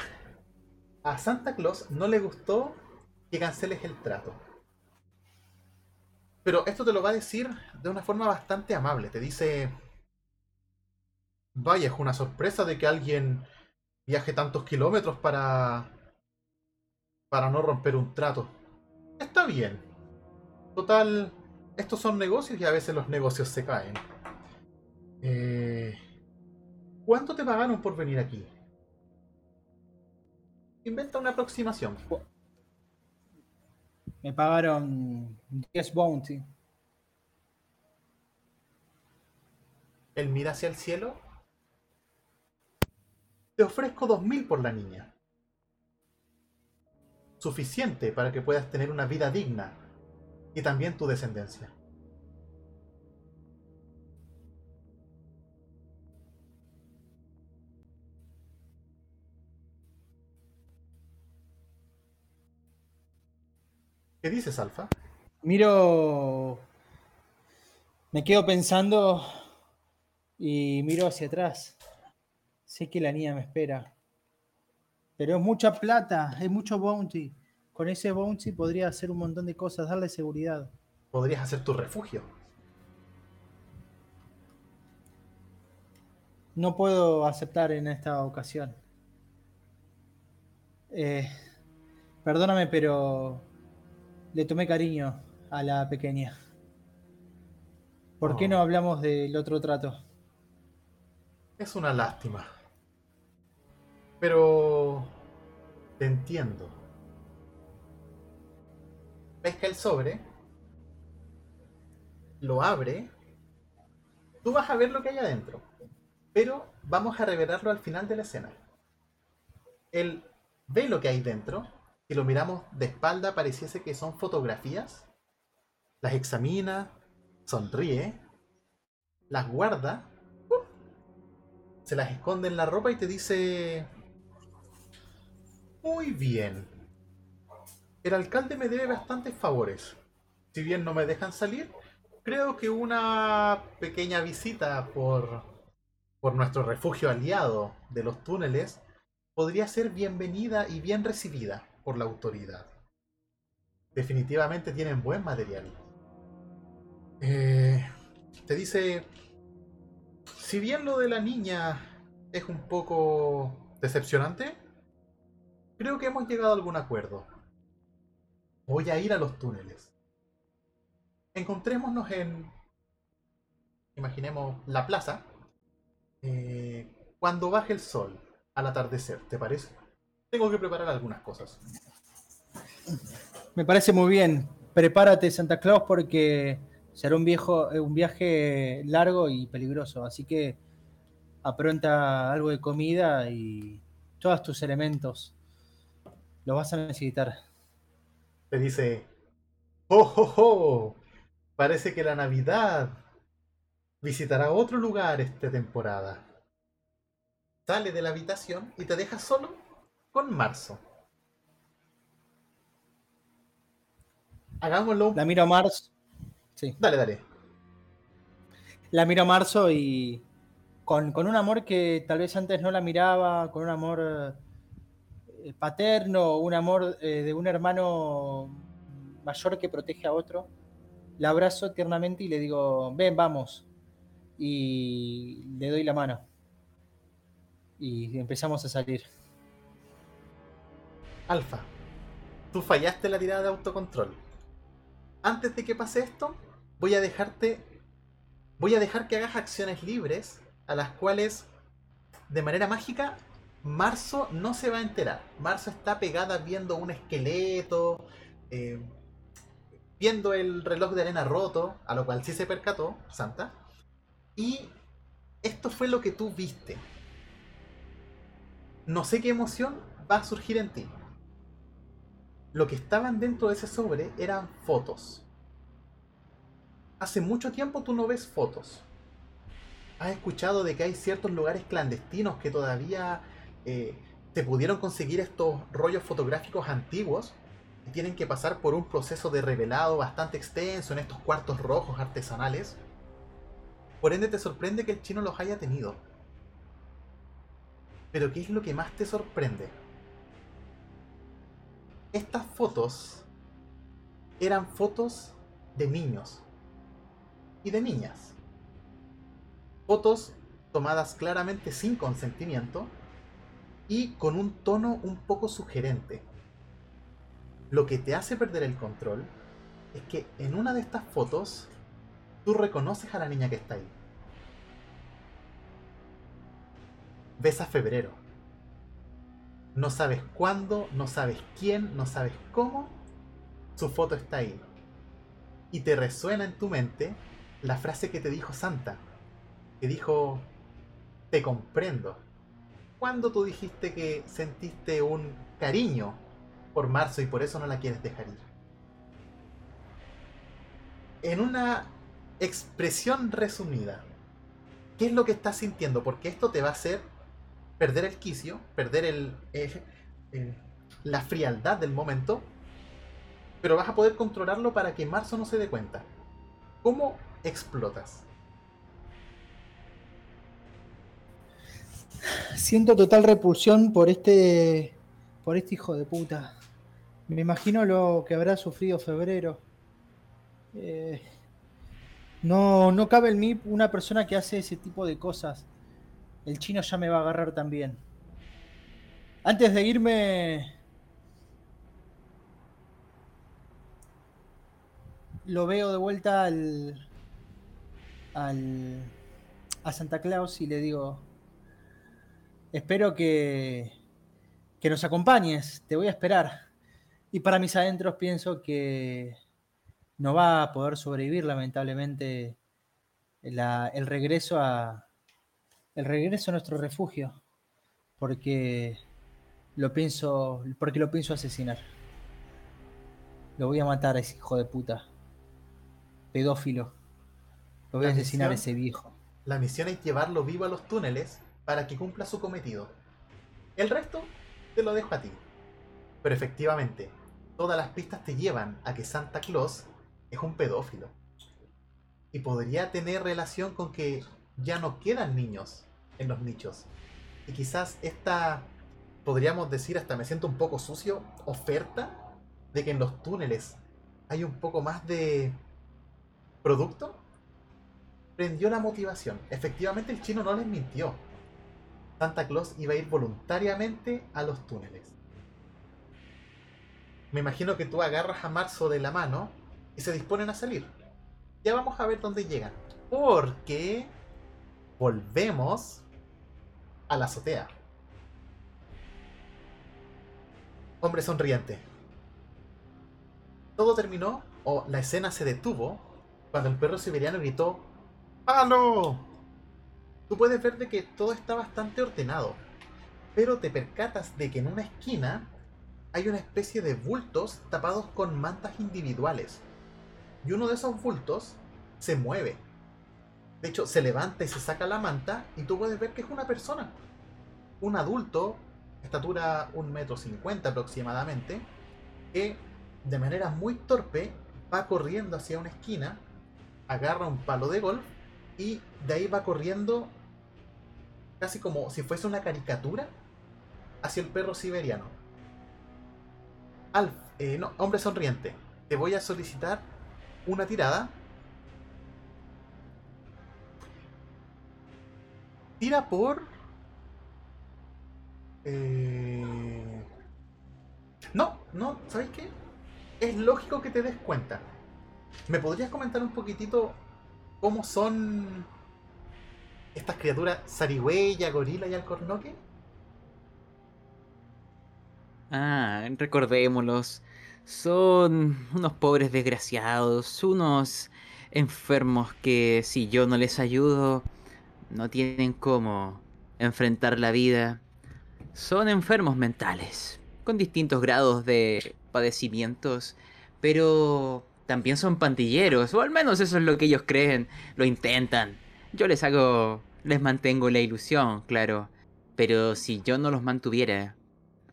A Santa Claus no le gustó que canceles el trato. Pero esto te lo va a decir de una forma bastante amable. Te dice, Vaya, es una sorpresa de que alguien viaje tantos kilómetros para. para no romper un trato. Está bien. Total, estos son negocios y a veces los negocios se caen. Eh, ¿Cuánto te pagaron por venir aquí? Inventa una aproximación. Me pagaron 10 bounty. Él mira hacia el cielo. Te ofrezco 2000 por la niña. Suficiente para que puedas tener una vida digna. Y también tu descendencia. ¿Qué dices, Alfa? Miro. Me quedo pensando y miro hacia atrás. Sé que la niña me espera. Pero es mucha plata, es mucho bounty. Con ese bounty podría hacer un montón de cosas, darle seguridad. Podrías hacer tu refugio. No puedo aceptar en esta ocasión. Eh, perdóname, pero le tomé cariño a la pequeña. ¿Por qué Oh. no hablamos del otro trato? Es una lástima. Pero... Te entiendo. Pesca el sobre. Lo abre. Tú vas a ver lo que hay adentro. Pero vamos a revelarlo al final de la escena. Él ve lo que hay dentro. Si lo miramos de espalda pareciese que son fotografías. Las examina. Sonríe. Las guarda se las esconde en la ropa y te dice... Muy bien. El alcalde me debe bastantes favores. Si bien no me dejan salir, creo que una pequeña visita por, por nuestro refugio aliado de los túneles podría ser bienvenida y bien recibida por la autoridad. Definitivamente tienen buen material. Eh, te dice, si bien lo de la niña es un poco decepcionante, creo que hemos llegado a algún acuerdo. Voy a ir a los túneles. Encontrémonos en, imaginemos, la plaza, eh, cuando baje el sol al atardecer, ¿te parece? Tengo que preparar algunas cosas. Me parece muy bien. Prepárate, Santa Claus, porque será un, viejo, eh, un viaje largo y peligroso. Así que apronta algo de comida y todos tus elementos. Los vas a necesitar. Te dice, ¡Oh, oh, oh! Parece que la Navidad visitará otro lugar esta temporada. Sale de la habitación y te deja solo con Marzo. Hagámoslo. La miro a Marzo. Sí. Dale, dale. La miro a Marzo y con, con un amor que tal vez antes no la miraba, con un amor eh, paterno, un amor eh, de un hermano mayor que protege a otro. La abrazo tiernamente y le digo, ven, vamos. Y le doy la mano. Y empezamos a salir. Alfa, tú fallaste la tirada de autocontrol. Antes de que pase esto, voy a dejarte. Voy a dejar que hagas acciones libres a las cuales, de manera mágica, Marzo no se va a enterar. Marzo está pegada viendo un esqueleto, eh, viendo el reloj de arena roto, a lo cual sí se percató, Santa. Y esto fue lo que tú viste. No sé qué emoción va a surgir en ti lo que estaban dentro de ese sobre eran fotos. Hace mucho tiempo tú no ves fotos. Has escuchado de que hay ciertos lugares clandestinos que todavía eh, te pudieron conseguir estos rollos fotográficos antiguos y tienen que pasar por un proceso de revelado bastante extenso en estos cuartos rojos artesanales. Por ende te sorprende que el chino los haya tenido. Pero ¿qué es lo que más te sorprende? Estas fotos eran fotos de niños y de niñas. Fotos tomadas claramente sin consentimiento y con un tono un poco sugerente. Lo que te hace perder el control es que en una de estas fotos tú reconoces a la niña que está ahí. Ves a febrero. No sabes cuándo, no sabes quién, no sabes cómo. Su foto está ahí. Y te resuena en tu mente la frase que te dijo Santa. Que dijo, te comprendo. Cuando tú dijiste que sentiste un cariño por Marzo y por eso no la quieres dejar ir. En una expresión resumida, ¿qué es lo que estás sintiendo? Porque esto te va a hacer perder el quicio, perder el, el- el- la frialdad del momento Pero vas a poder controlarlo para que Marzo no se dé cuenta. ¿Cómo explotas? Siento total repulsión por este. por este hijo de puta. Me imagino lo que habrá sufrido febrero. Eh, no, no cabe en mí una persona que hace ese tipo de cosas. El chino ya me va a agarrar también. Antes de irme. Lo veo de vuelta al. al. a Santa Claus y le digo. Espero que. que nos acompañes. Te voy a esperar. Y para mis adentros pienso que no va a poder sobrevivir lamentablemente la- el regreso a el regreso a nuestro refugio porque lo pienso porque lo pienso asesinar lo voy a matar a ese hijo de puta pedófilo lo voy a asesinar a ese viejo La misión es llevarlo vivo a los túneles para que cumpla su cometido. El resto te lo dejo a ti. Pero efectivamente, todas las pistas te llevan a que Santa Claus es un pedófilo. Y podría tener relación con que ya no quedan niños en los nichos. Y quizás esta, podríamos decir hasta me siento un poco sucio, oferta de que en los túneles hay un poco más de producto prendió la motivación. Efectivamente el chino no les mintió. Santa Claus iba a ir voluntariamente a los túneles. Me imagino que tú agarras a Marzo de la mano y se disponen a salir. Ya vamos a ver dónde llegan. Porque volvemos a la azotea. Hombre sonriente. Todo terminó, o la escena se detuvo, cuando el perro siberiano gritó ¡Palo! Tú puedes ver de que todo está bastante ordenado, pero te percatas de que en una esquina hay una especie de bultos tapados con mantas individuales. Y uno de esos bultos se mueve. De hecho, se levanta y se saca la manta y tú puedes ver que es una persona. Un adulto, estatura 1,50 metro cincuenta aproximadamente, que de manera muy torpe va corriendo hacia una esquina, agarra un palo de golf y de ahí va corriendo casi como si fuese una caricatura hacia el perro siberiano. Alf, eh, no, hombre sonriente, te voy a solicitar una tirada. Tira por... Eh... No, no, ¿sabes qué? Es lógico que te des cuenta. ¿Me podrías comentar un poquitito cómo son estas criaturas zarigüeya, gorila y alcornoque? Ah, recordémoslos. Son unos pobres desgraciados, unos enfermos que si yo no les ayudo, no tienen cómo enfrentar la vida. Son enfermos mentales, con distintos grados de padecimientos, pero también son pandilleros, o al menos eso es lo que ellos creen, lo intentan. Yo les hago, les mantengo la ilusión, claro, pero si yo no los mantuviera,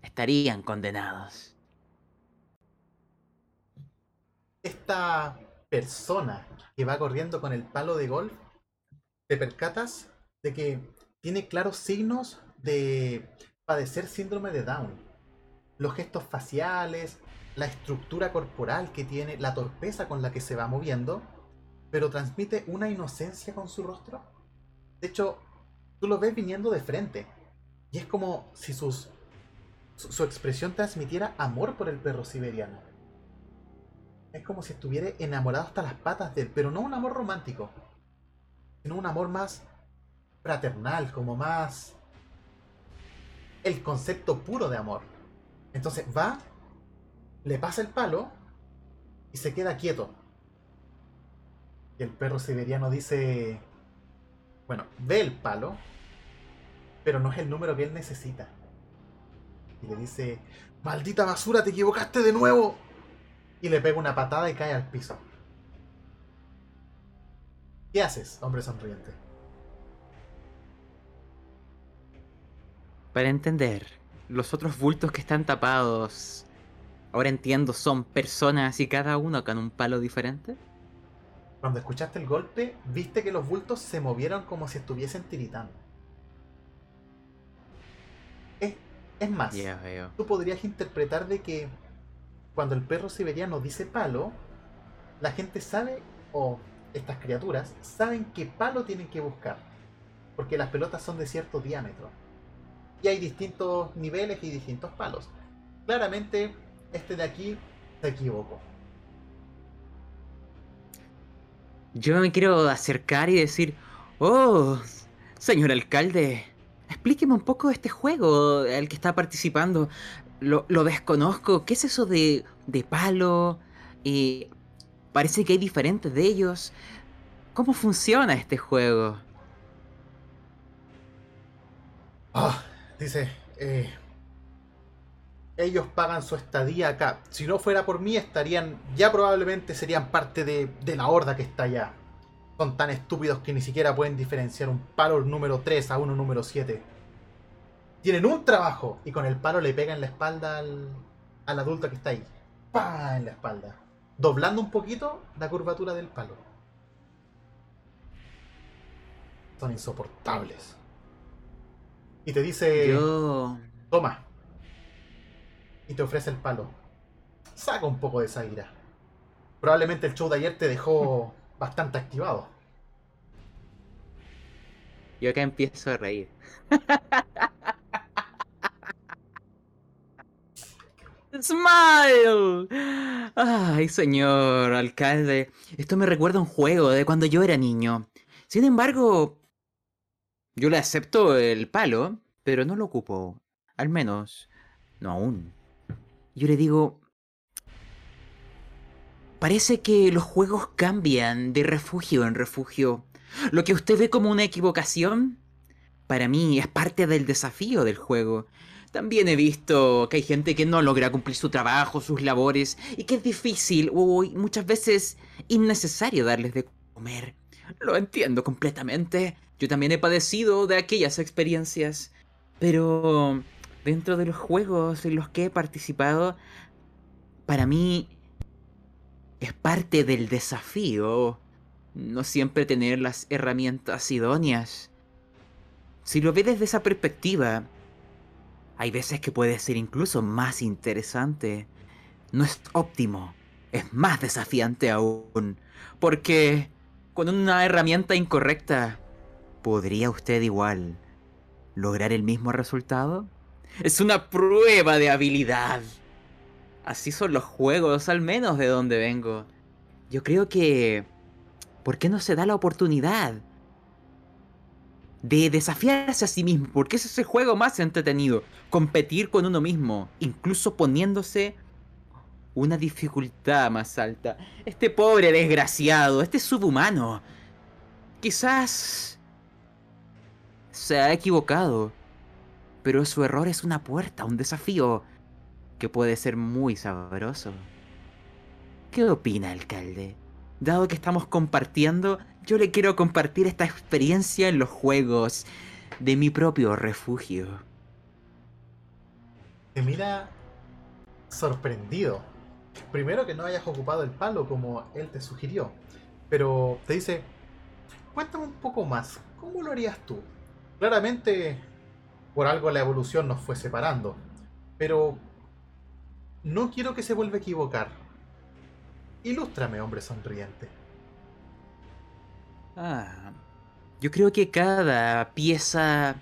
estarían condenados. Esta persona que va corriendo con el palo de golf, te percatas de que tiene claros signos de padecer síndrome de Down. Los gestos faciales, la estructura corporal que tiene, la torpeza con la que se va moviendo, pero transmite una inocencia con su rostro. De hecho, tú lo ves viniendo de frente. Y es como si sus, su, su expresión transmitiera amor por el perro siberiano. Es como si estuviera enamorado hasta las patas de él, pero no un amor romántico, sino un amor más fraternal, como más el concepto puro de amor. Entonces va, le pasa el palo y se queda quieto. Y el perro siberiano dice, bueno, ve el palo, pero no es el número que él necesita. Y le dice, maldita basura, te equivocaste de nuevo. Y le pega una patada y cae al piso. ¿Qué haces, hombre sonriente? Para entender, los otros bultos que están tapados Ahora entiendo, son personas y cada uno con un palo diferente. Cuando escuchaste el golpe, viste que los bultos se movieron como si estuviesen tiritando. Es, es más, tú podrías interpretar de que cuando el perro siberiano dice palo, la gente sabe, o estas criaturas, saben qué palo tienen que buscar. Porque las pelotas son de cierto diámetro. Y hay distintos niveles y distintos palos. Claramente, este de aquí se equivocó. Yo me quiero acercar y decir, oh, señor alcalde, explíqueme un poco este juego al que está participando. Lo, lo desconozco. ¿Qué es eso de, de palo? Eh, parece que hay diferentes de ellos. ¿Cómo funciona este juego? Ah, dice, eh, ellos pagan su estadía acá. Si no fuera por mí, estarían, ya probablemente serían parte de, la horda que está allá. Son tan estúpidos que ni siquiera pueden diferenciar un palo número 3 a uno número 7. Tienen un trabajo y con el palo le pegan la espalda al, al adulto que está ahí. ¡Pah! En la espalda. Doblando un poquito la curvatura del palo. Son insoportables. Y te dice... Yo... Toma. Y te ofrece el palo. Saca un poco de esa ira. Probablemente el show de ayer te dejó (laughs) bastante activado. Yo acá empiezo a reír. (laughs) Smile. Ay, señor alcalde, esto me recuerda a un juego de cuando yo era niño. Sin embargo, yo le acepto el palo, pero no lo ocupo. Al menos, no aún. Yo le digo... Parece que los juegos cambian de refugio en refugio. Lo que usted ve como una equivocación, para mí es parte del desafío del juego. También he visto que hay gente que no logra cumplir su trabajo, sus labores, y que es difícil o muchas veces innecesario darles de comer. Lo entiendo completamente. Yo también he padecido de aquellas experiencias. Pero dentro de los juegos en los que he participado, para mí es parte del desafío no siempre tener las herramientas idóneas. Si lo ves desde esa perspectiva, hay veces que puede ser incluso más interesante. No es óptimo, es más desafiante aún. Porque con una herramienta incorrecta, ¿podría usted igual lograr el mismo resultado? Es una prueba de habilidad. Así son los juegos, al menos de donde vengo. Yo creo que... ¿Por qué no se da la oportunidad? De desafiarse a sí mismo, porque ese es el juego más entretenido. Competir con uno mismo, incluso poniéndose una dificultad más alta. Este pobre desgraciado, este subhumano, quizás se ha equivocado, pero su error es una puerta, un desafío que puede ser muy sabroso. ¿Qué opina, alcalde? Dado que estamos compartiendo, yo le quiero compartir esta experiencia en los juegos de mi propio refugio. Te mira sorprendido. Primero que no hayas ocupado el palo como él te sugirió. Pero te dice, cuéntame un poco más, ¿cómo lo harías tú? Claramente, por algo la evolución nos fue separando. Pero no quiero que se vuelva a equivocar. Ilústrame, hombre sonriente. Ah, yo creo que cada pieza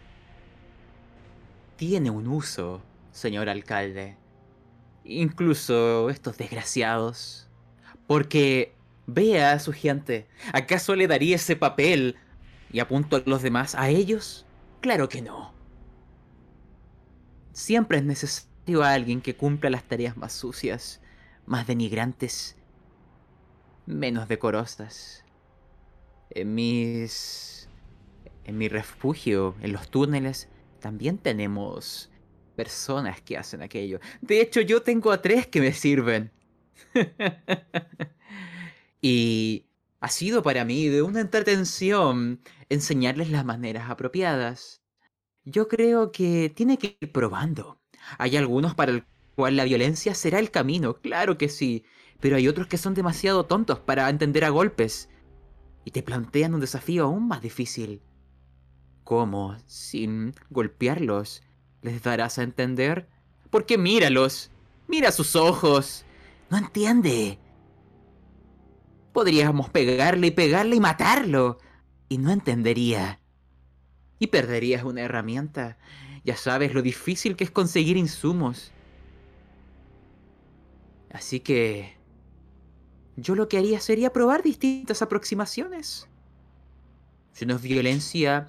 tiene un uso, señor alcalde. Incluso estos desgraciados. Porque vea a su gente. ¿Acaso le daría ese papel y apunto a los demás a ellos? Claro que no. Siempre es necesario a alguien que cumpla las tareas más sucias, más denigrantes, menos decorosas. En mis. En mi refugio, en los túneles, también tenemos personas que hacen aquello. De hecho, yo tengo a tres que me sirven. (laughs) y ha sido para mí de una entretención enseñarles las maneras apropiadas. Yo creo que tiene que ir probando. Hay algunos para cual la violencia será el camino, claro que sí, pero hay otros que son demasiado tontos para entender a golpes y te plantean un desafío aún más difícil. ¿Cómo, sin golpearlos, les darás a entender? Porque míralos, mira sus ojos. No entiende. Podríamos pegarle y pegarle y matarlo, y no entendería. Y perderías una herramienta. Ya sabes lo difícil que es conseguir insumos. Así que... Yo lo que haría sería probar distintas aproximaciones. Si no es violencia,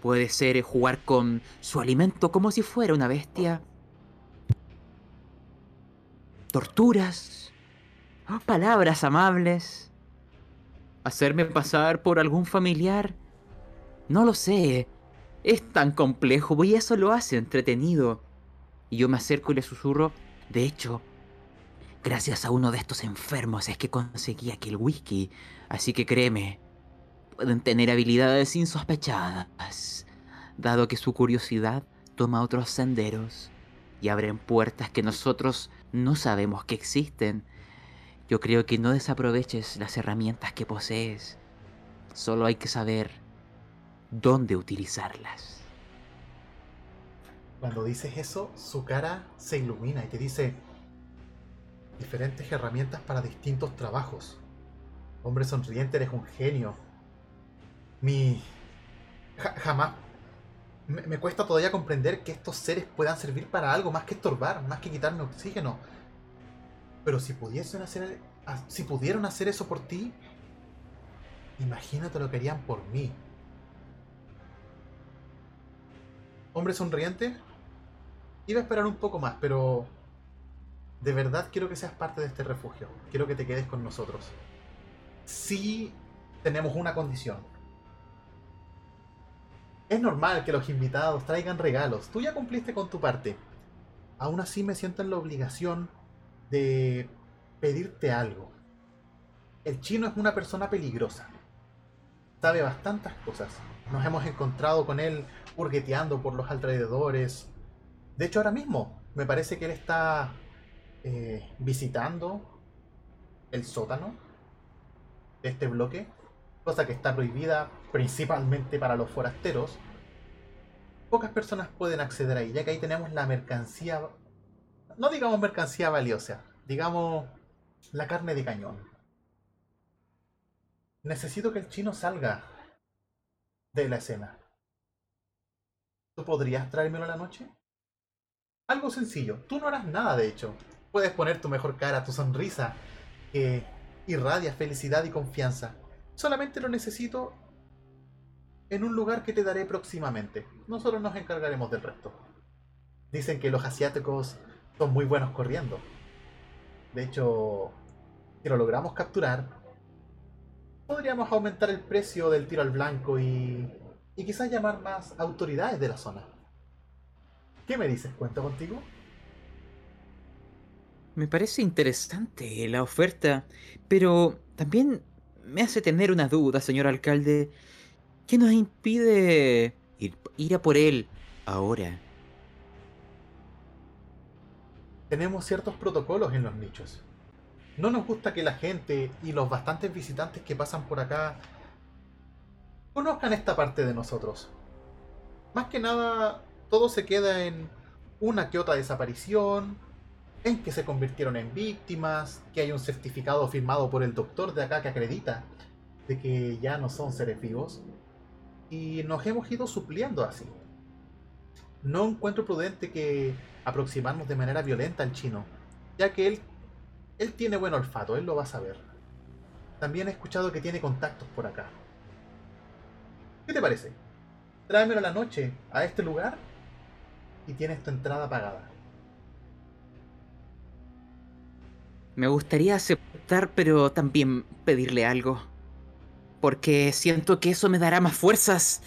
puede ser jugar con su alimento como si fuera una bestia. Torturas, palabras amables, hacerme pasar por algún familiar. No lo sé, es tan complejo y eso lo hace entretenido. Y yo me acerco y le susurro, de hecho, Gracias a uno de estos enfermos es que conseguí aquel whisky, así que créeme, pueden tener habilidades insospechadas, dado que su curiosidad toma otros senderos y abren puertas que nosotros no sabemos que existen. Yo creo que no desaproveches las herramientas que posees, solo hay que saber dónde utilizarlas. Cuando dices eso, su cara se ilumina y te dice, diferentes herramientas para distintos trabajos. Hombre sonriente, eres un genio. Mi... jamás... Me, cuesta todavía comprender que estos seres puedan servir para algo más que estorbar, más que quitarme oxígeno. Pero si pudiesen hacer... Si pudieron hacer eso por ti, imagínate lo que harían por mí. Hombre sonriente, iba a esperar un poco más, pero de verdad quiero que seas parte de este refugio. Quiero que te quedes con nosotros. Si tenemos una condición. Es normal que los invitados traigan regalos. Tú ya cumpliste con tu parte. Aún así me siento en la obligación de pedirte algo. El chino es una persona peligrosa. Sabe bastantes cosas. Nos hemos encontrado con él hurgueteando por los alrededores. De hecho, ahora mismo me parece que él está eh, visitando el sótano de este bloque, cosa que está prohibida principalmente para los forasteros. Pocas personas pueden acceder ahí, ya que ahí tenemos la mercancía, no digamos mercancía valiosa, digamos la carne de cañón. Necesito que el chino salga de la escena. ¿Tú podrías traérmelo a la noche? Algo sencillo. Tú no harás nada, de hecho puedes poner tu mejor cara, tu sonrisa, que irradia felicidad y confianza. Solamente lo necesito en un lugar que te daré próximamente. Nosotros nos encargaremos del resto. Dicen que los asiáticos son muy buenos corriendo. De hecho, si lo logramos capturar, podríamos aumentar el precio del tiro al blanco y, y quizás llamar más autoridades de la zona. ¿Qué me dices? ¿Cuento contigo? Me parece interesante la oferta, pero también me hace tener una duda, señor alcalde. ¿Qué nos impide ir, a por él ahora? Tenemos ciertos protocolos en los nichos. No nos gusta que la gente y los bastantes visitantes que pasan por acá conozcan esta parte de nosotros. Más que nada, todo se queda en una que otra desaparición, en que se convirtieron en víctimas, que hay un certificado firmado por el doctor de acá que acredita de que ya no son seres vivos. Y nos hemos ido supliendo así. No encuentro prudente que aproximarnos de manera violenta al chino, ya que él, él tiene buen olfato, él lo va a saber. También he escuchado que tiene contactos por acá. ¿Qué te parece? Tráemelo a la noche a este lugar y tienes tu entrada pagada. Me gustaría aceptar, pero también pedirle algo. Porque siento que eso me dará más fuerzas.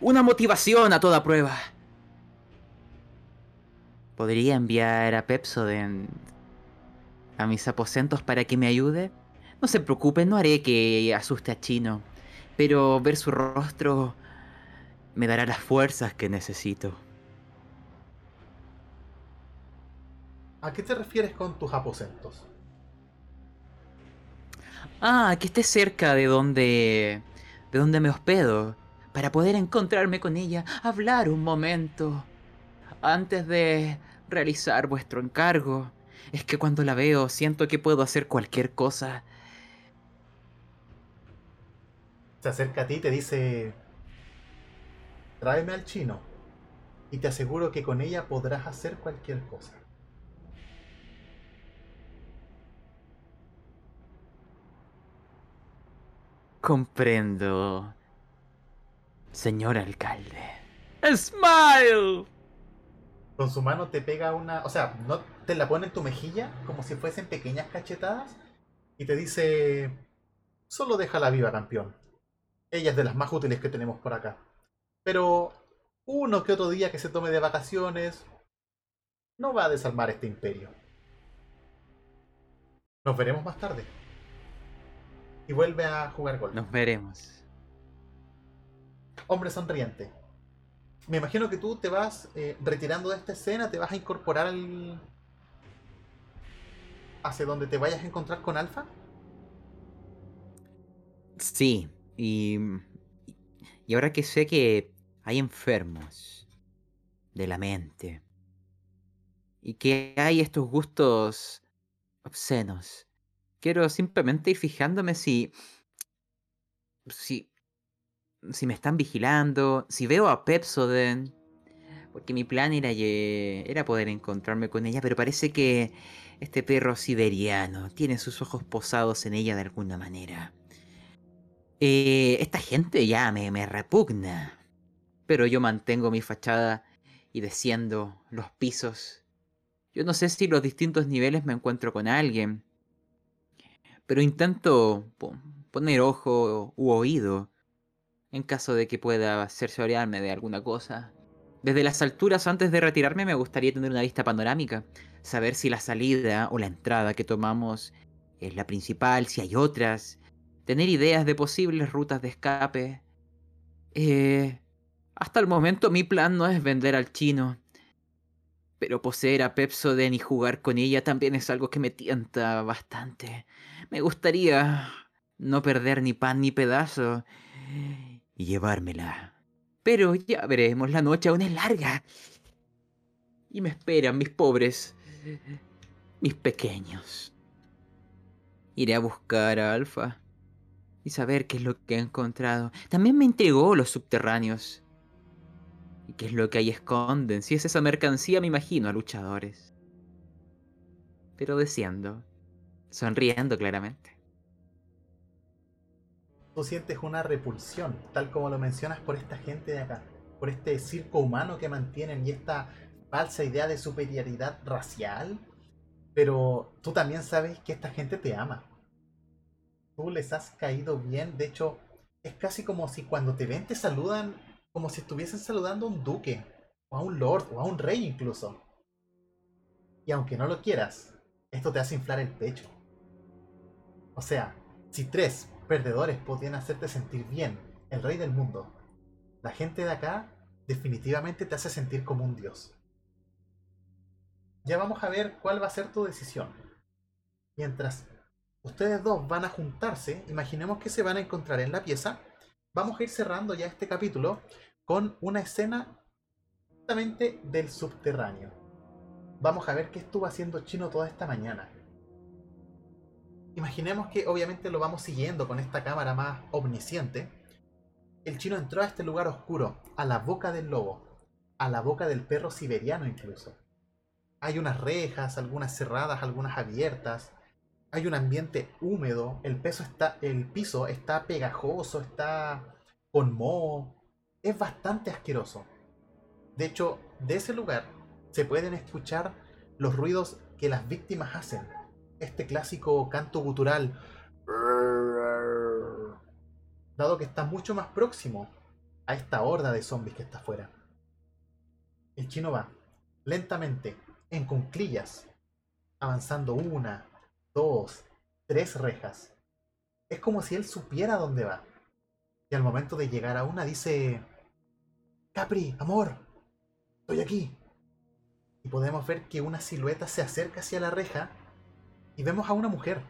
Una motivación a toda prueba. ¿Podría enviar a Pepsoden a mis aposentos para que me ayude? No se preocupe, no haré que asuste a Chino. Pero ver su rostro me dará las fuerzas que necesito. ¿A qué te refieres con tus aposentos? Ah, que esté cerca de donde. de donde me hospedo. Para poder encontrarme con ella, hablar un momento. Antes de realizar vuestro encargo. Es que cuando la veo siento que puedo hacer cualquier cosa. Se acerca a ti y te dice, tráeme al chino y te aseguro que con ella podrás hacer cualquier cosa. Comprendo. Señor alcalde. ¡Smile! Con su mano te pega una... O sea, no te la pone en tu mejilla como si fuesen pequeñas cachetadas y te dice... Solo déjala viva, campeón. Ella es de las más útiles que tenemos por acá. Pero uno que otro día que se tome de vacaciones no va a desarmar este imperio. Nos veremos más tarde. Y vuelve a jugar golf. Nos veremos. Hombre sonriente. Me imagino que tú te vas eh, retirando de esta escena, te vas a incorporar al... hacia donde te vayas a encontrar con Alfa. Sí, y... Y ahora que sé que hay enfermos de la mente y que hay estos gustos obscenos, quiero simplemente ir fijándome si... si si me están vigilando, si veo a Pepsoden. Porque mi plan era, era poder encontrarme con ella, pero parece que este perro siberiano tiene sus ojos posados en ella de alguna manera. Eh, esta gente ya me, me repugna. Pero yo mantengo mi fachada y desciendo los pisos. Yo no sé si los distintos niveles me encuentro con alguien. Pero intento poner ojo u oído en caso de que pueda cerciorarme de alguna cosa. Desde las alturas, antes de retirarme, me gustaría tener una vista panorámica, saber si la salida o la entrada que tomamos es la principal, si hay otras, tener ideas de posibles rutas de escape. Eh, hasta el momento mi plan no es vender al chino, pero poseer a Pepsoden y jugar con ella también es algo que me tienta bastante. Me gustaría no perder ni pan ni pedazo y llevármela. Pero ya veremos, la noche aún es larga. Y me esperan mis pobres, mis pequeños. Iré a buscar a Alfa y saber qué es lo que he encontrado. También me entregó los subterráneos. ¿Y qué es lo que ahí esconden? Si es esa mercancía, me imagino a luchadores. Pero desciendo, sonriendo claramente tú sientes una repulsión, tal como lo mencionas por esta gente de acá, por este circo humano que mantienen y esta falsa idea de superioridad racial, pero tú también sabes que esta gente te ama. Tú les has caído bien, de hecho, es casi como si cuando te ven te saludan como si estuviesen saludando a un duque, o a un lord, o a un rey incluso. Y aunque no lo quieras, esto te hace inflar el pecho. O sea, si tres perdedores podían hacerte sentir bien, el rey del mundo. La gente de acá definitivamente te hace sentir como un dios. Ya vamos a ver cuál va a ser tu decisión. Mientras ustedes dos van a juntarse, imaginemos que se van a encontrar en la pieza, vamos a ir cerrando ya este capítulo con una escena justamente del subterráneo. Vamos a ver qué estuvo haciendo Chino toda esta mañana imaginemos que obviamente lo vamos siguiendo con esta cámara más omnisciente. El chino entró a este lugar oscuro, a la boca del lobo, a la boca del perro siberiano incluso. Hay unas rejas, algunas cerradas, algunas abiertas. Hay un ambiente húmedo, el, peso está, el piso está pegajoso, está con moho. Es bastante asqueroso. De hecho, de ese lugar se pueden escuchar los ruidos que las víctimas hacen este clásico canto gutural, dado que está mucho más próximo a esta horda de zombies que está afuera. El chino va lentamente, en cunclillas, avanzando una, dos, tres rejas. Es como si él supiera dónde va. Y al momento de llegar a una dice, Capri, amor, estoy aquí. y podemos ver que una silueta se acerca hacia la reja y vemos a una mujer.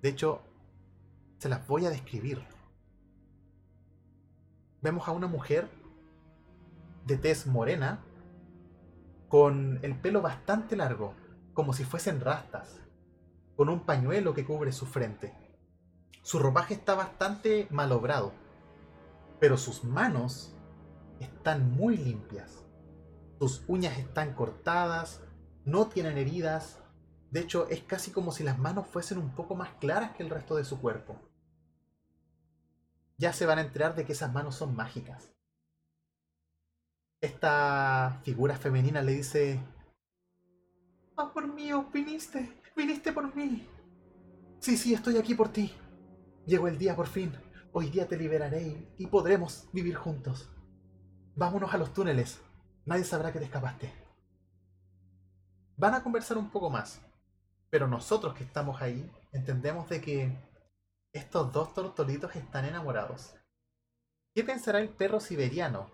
De hecho, se las voy a describir. Vemos a una mujer de tez morena, con el pelo bastante largo, como si fuesen rastas, con un pañuelo que cubre su frente. Su ropaje está bastante malobrado, pero sus manos están muy limpias. Sus uñas están cortadas, no tienen heridas, de hecho es casi como si las manos fuesen un poco más claras que el resto de su cuerpo. Ya se van a enterar de que esas manos son mágicas esta figura femenina le dice, Amor mío, viniste, viniste por mí. Sí, sí, estoy aquí por ti. Llegó el día por fin. Hoy día te liberaré y podremos vivir juntos. Vámonos a los túneles. Nadie sabrá que te escapaste. Van a conversar un poco más, pero nosotros que estamos ahí entendemos de que estos dos tortolitos están enamorados. ¿Qué pensará el perro siberiano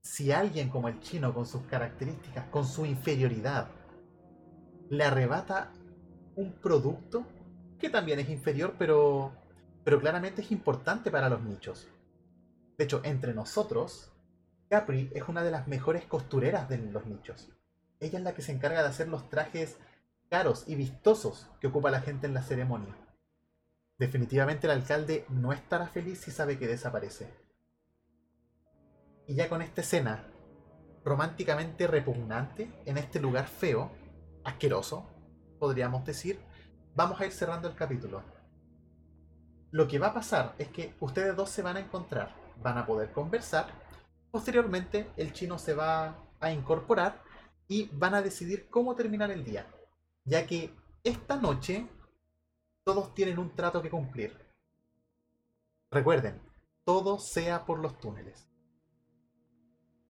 si alguien como el chino, con sus características, con su inferioridad, le arrebata un producto que también es inferior, pero, pero claramente es importante para los nichos. De hecho, entre nosotros, Capri es una de las mejores costureras de los nichos. Ella es la que se encarga de hacer los trajes caros y vistosos que ocupa la gente en la ceremonia. Definitivamente el alcalde no estará feliz si sabe que desaparece. Y ya con esta escena románticamente repugnante, en este lugar feo, asqueroso, podríamos decir, vamos a ir cerrando el capítulo. Lo que va a pasar es que ustedes dos se van a encontrar, van a poder conversar, posteriormente el chino se va a incorporar y van a decidir cómo terminar el día, ya que esta noche todos tienen un trato que cumplir. Recuerden, todo sea por los túneles.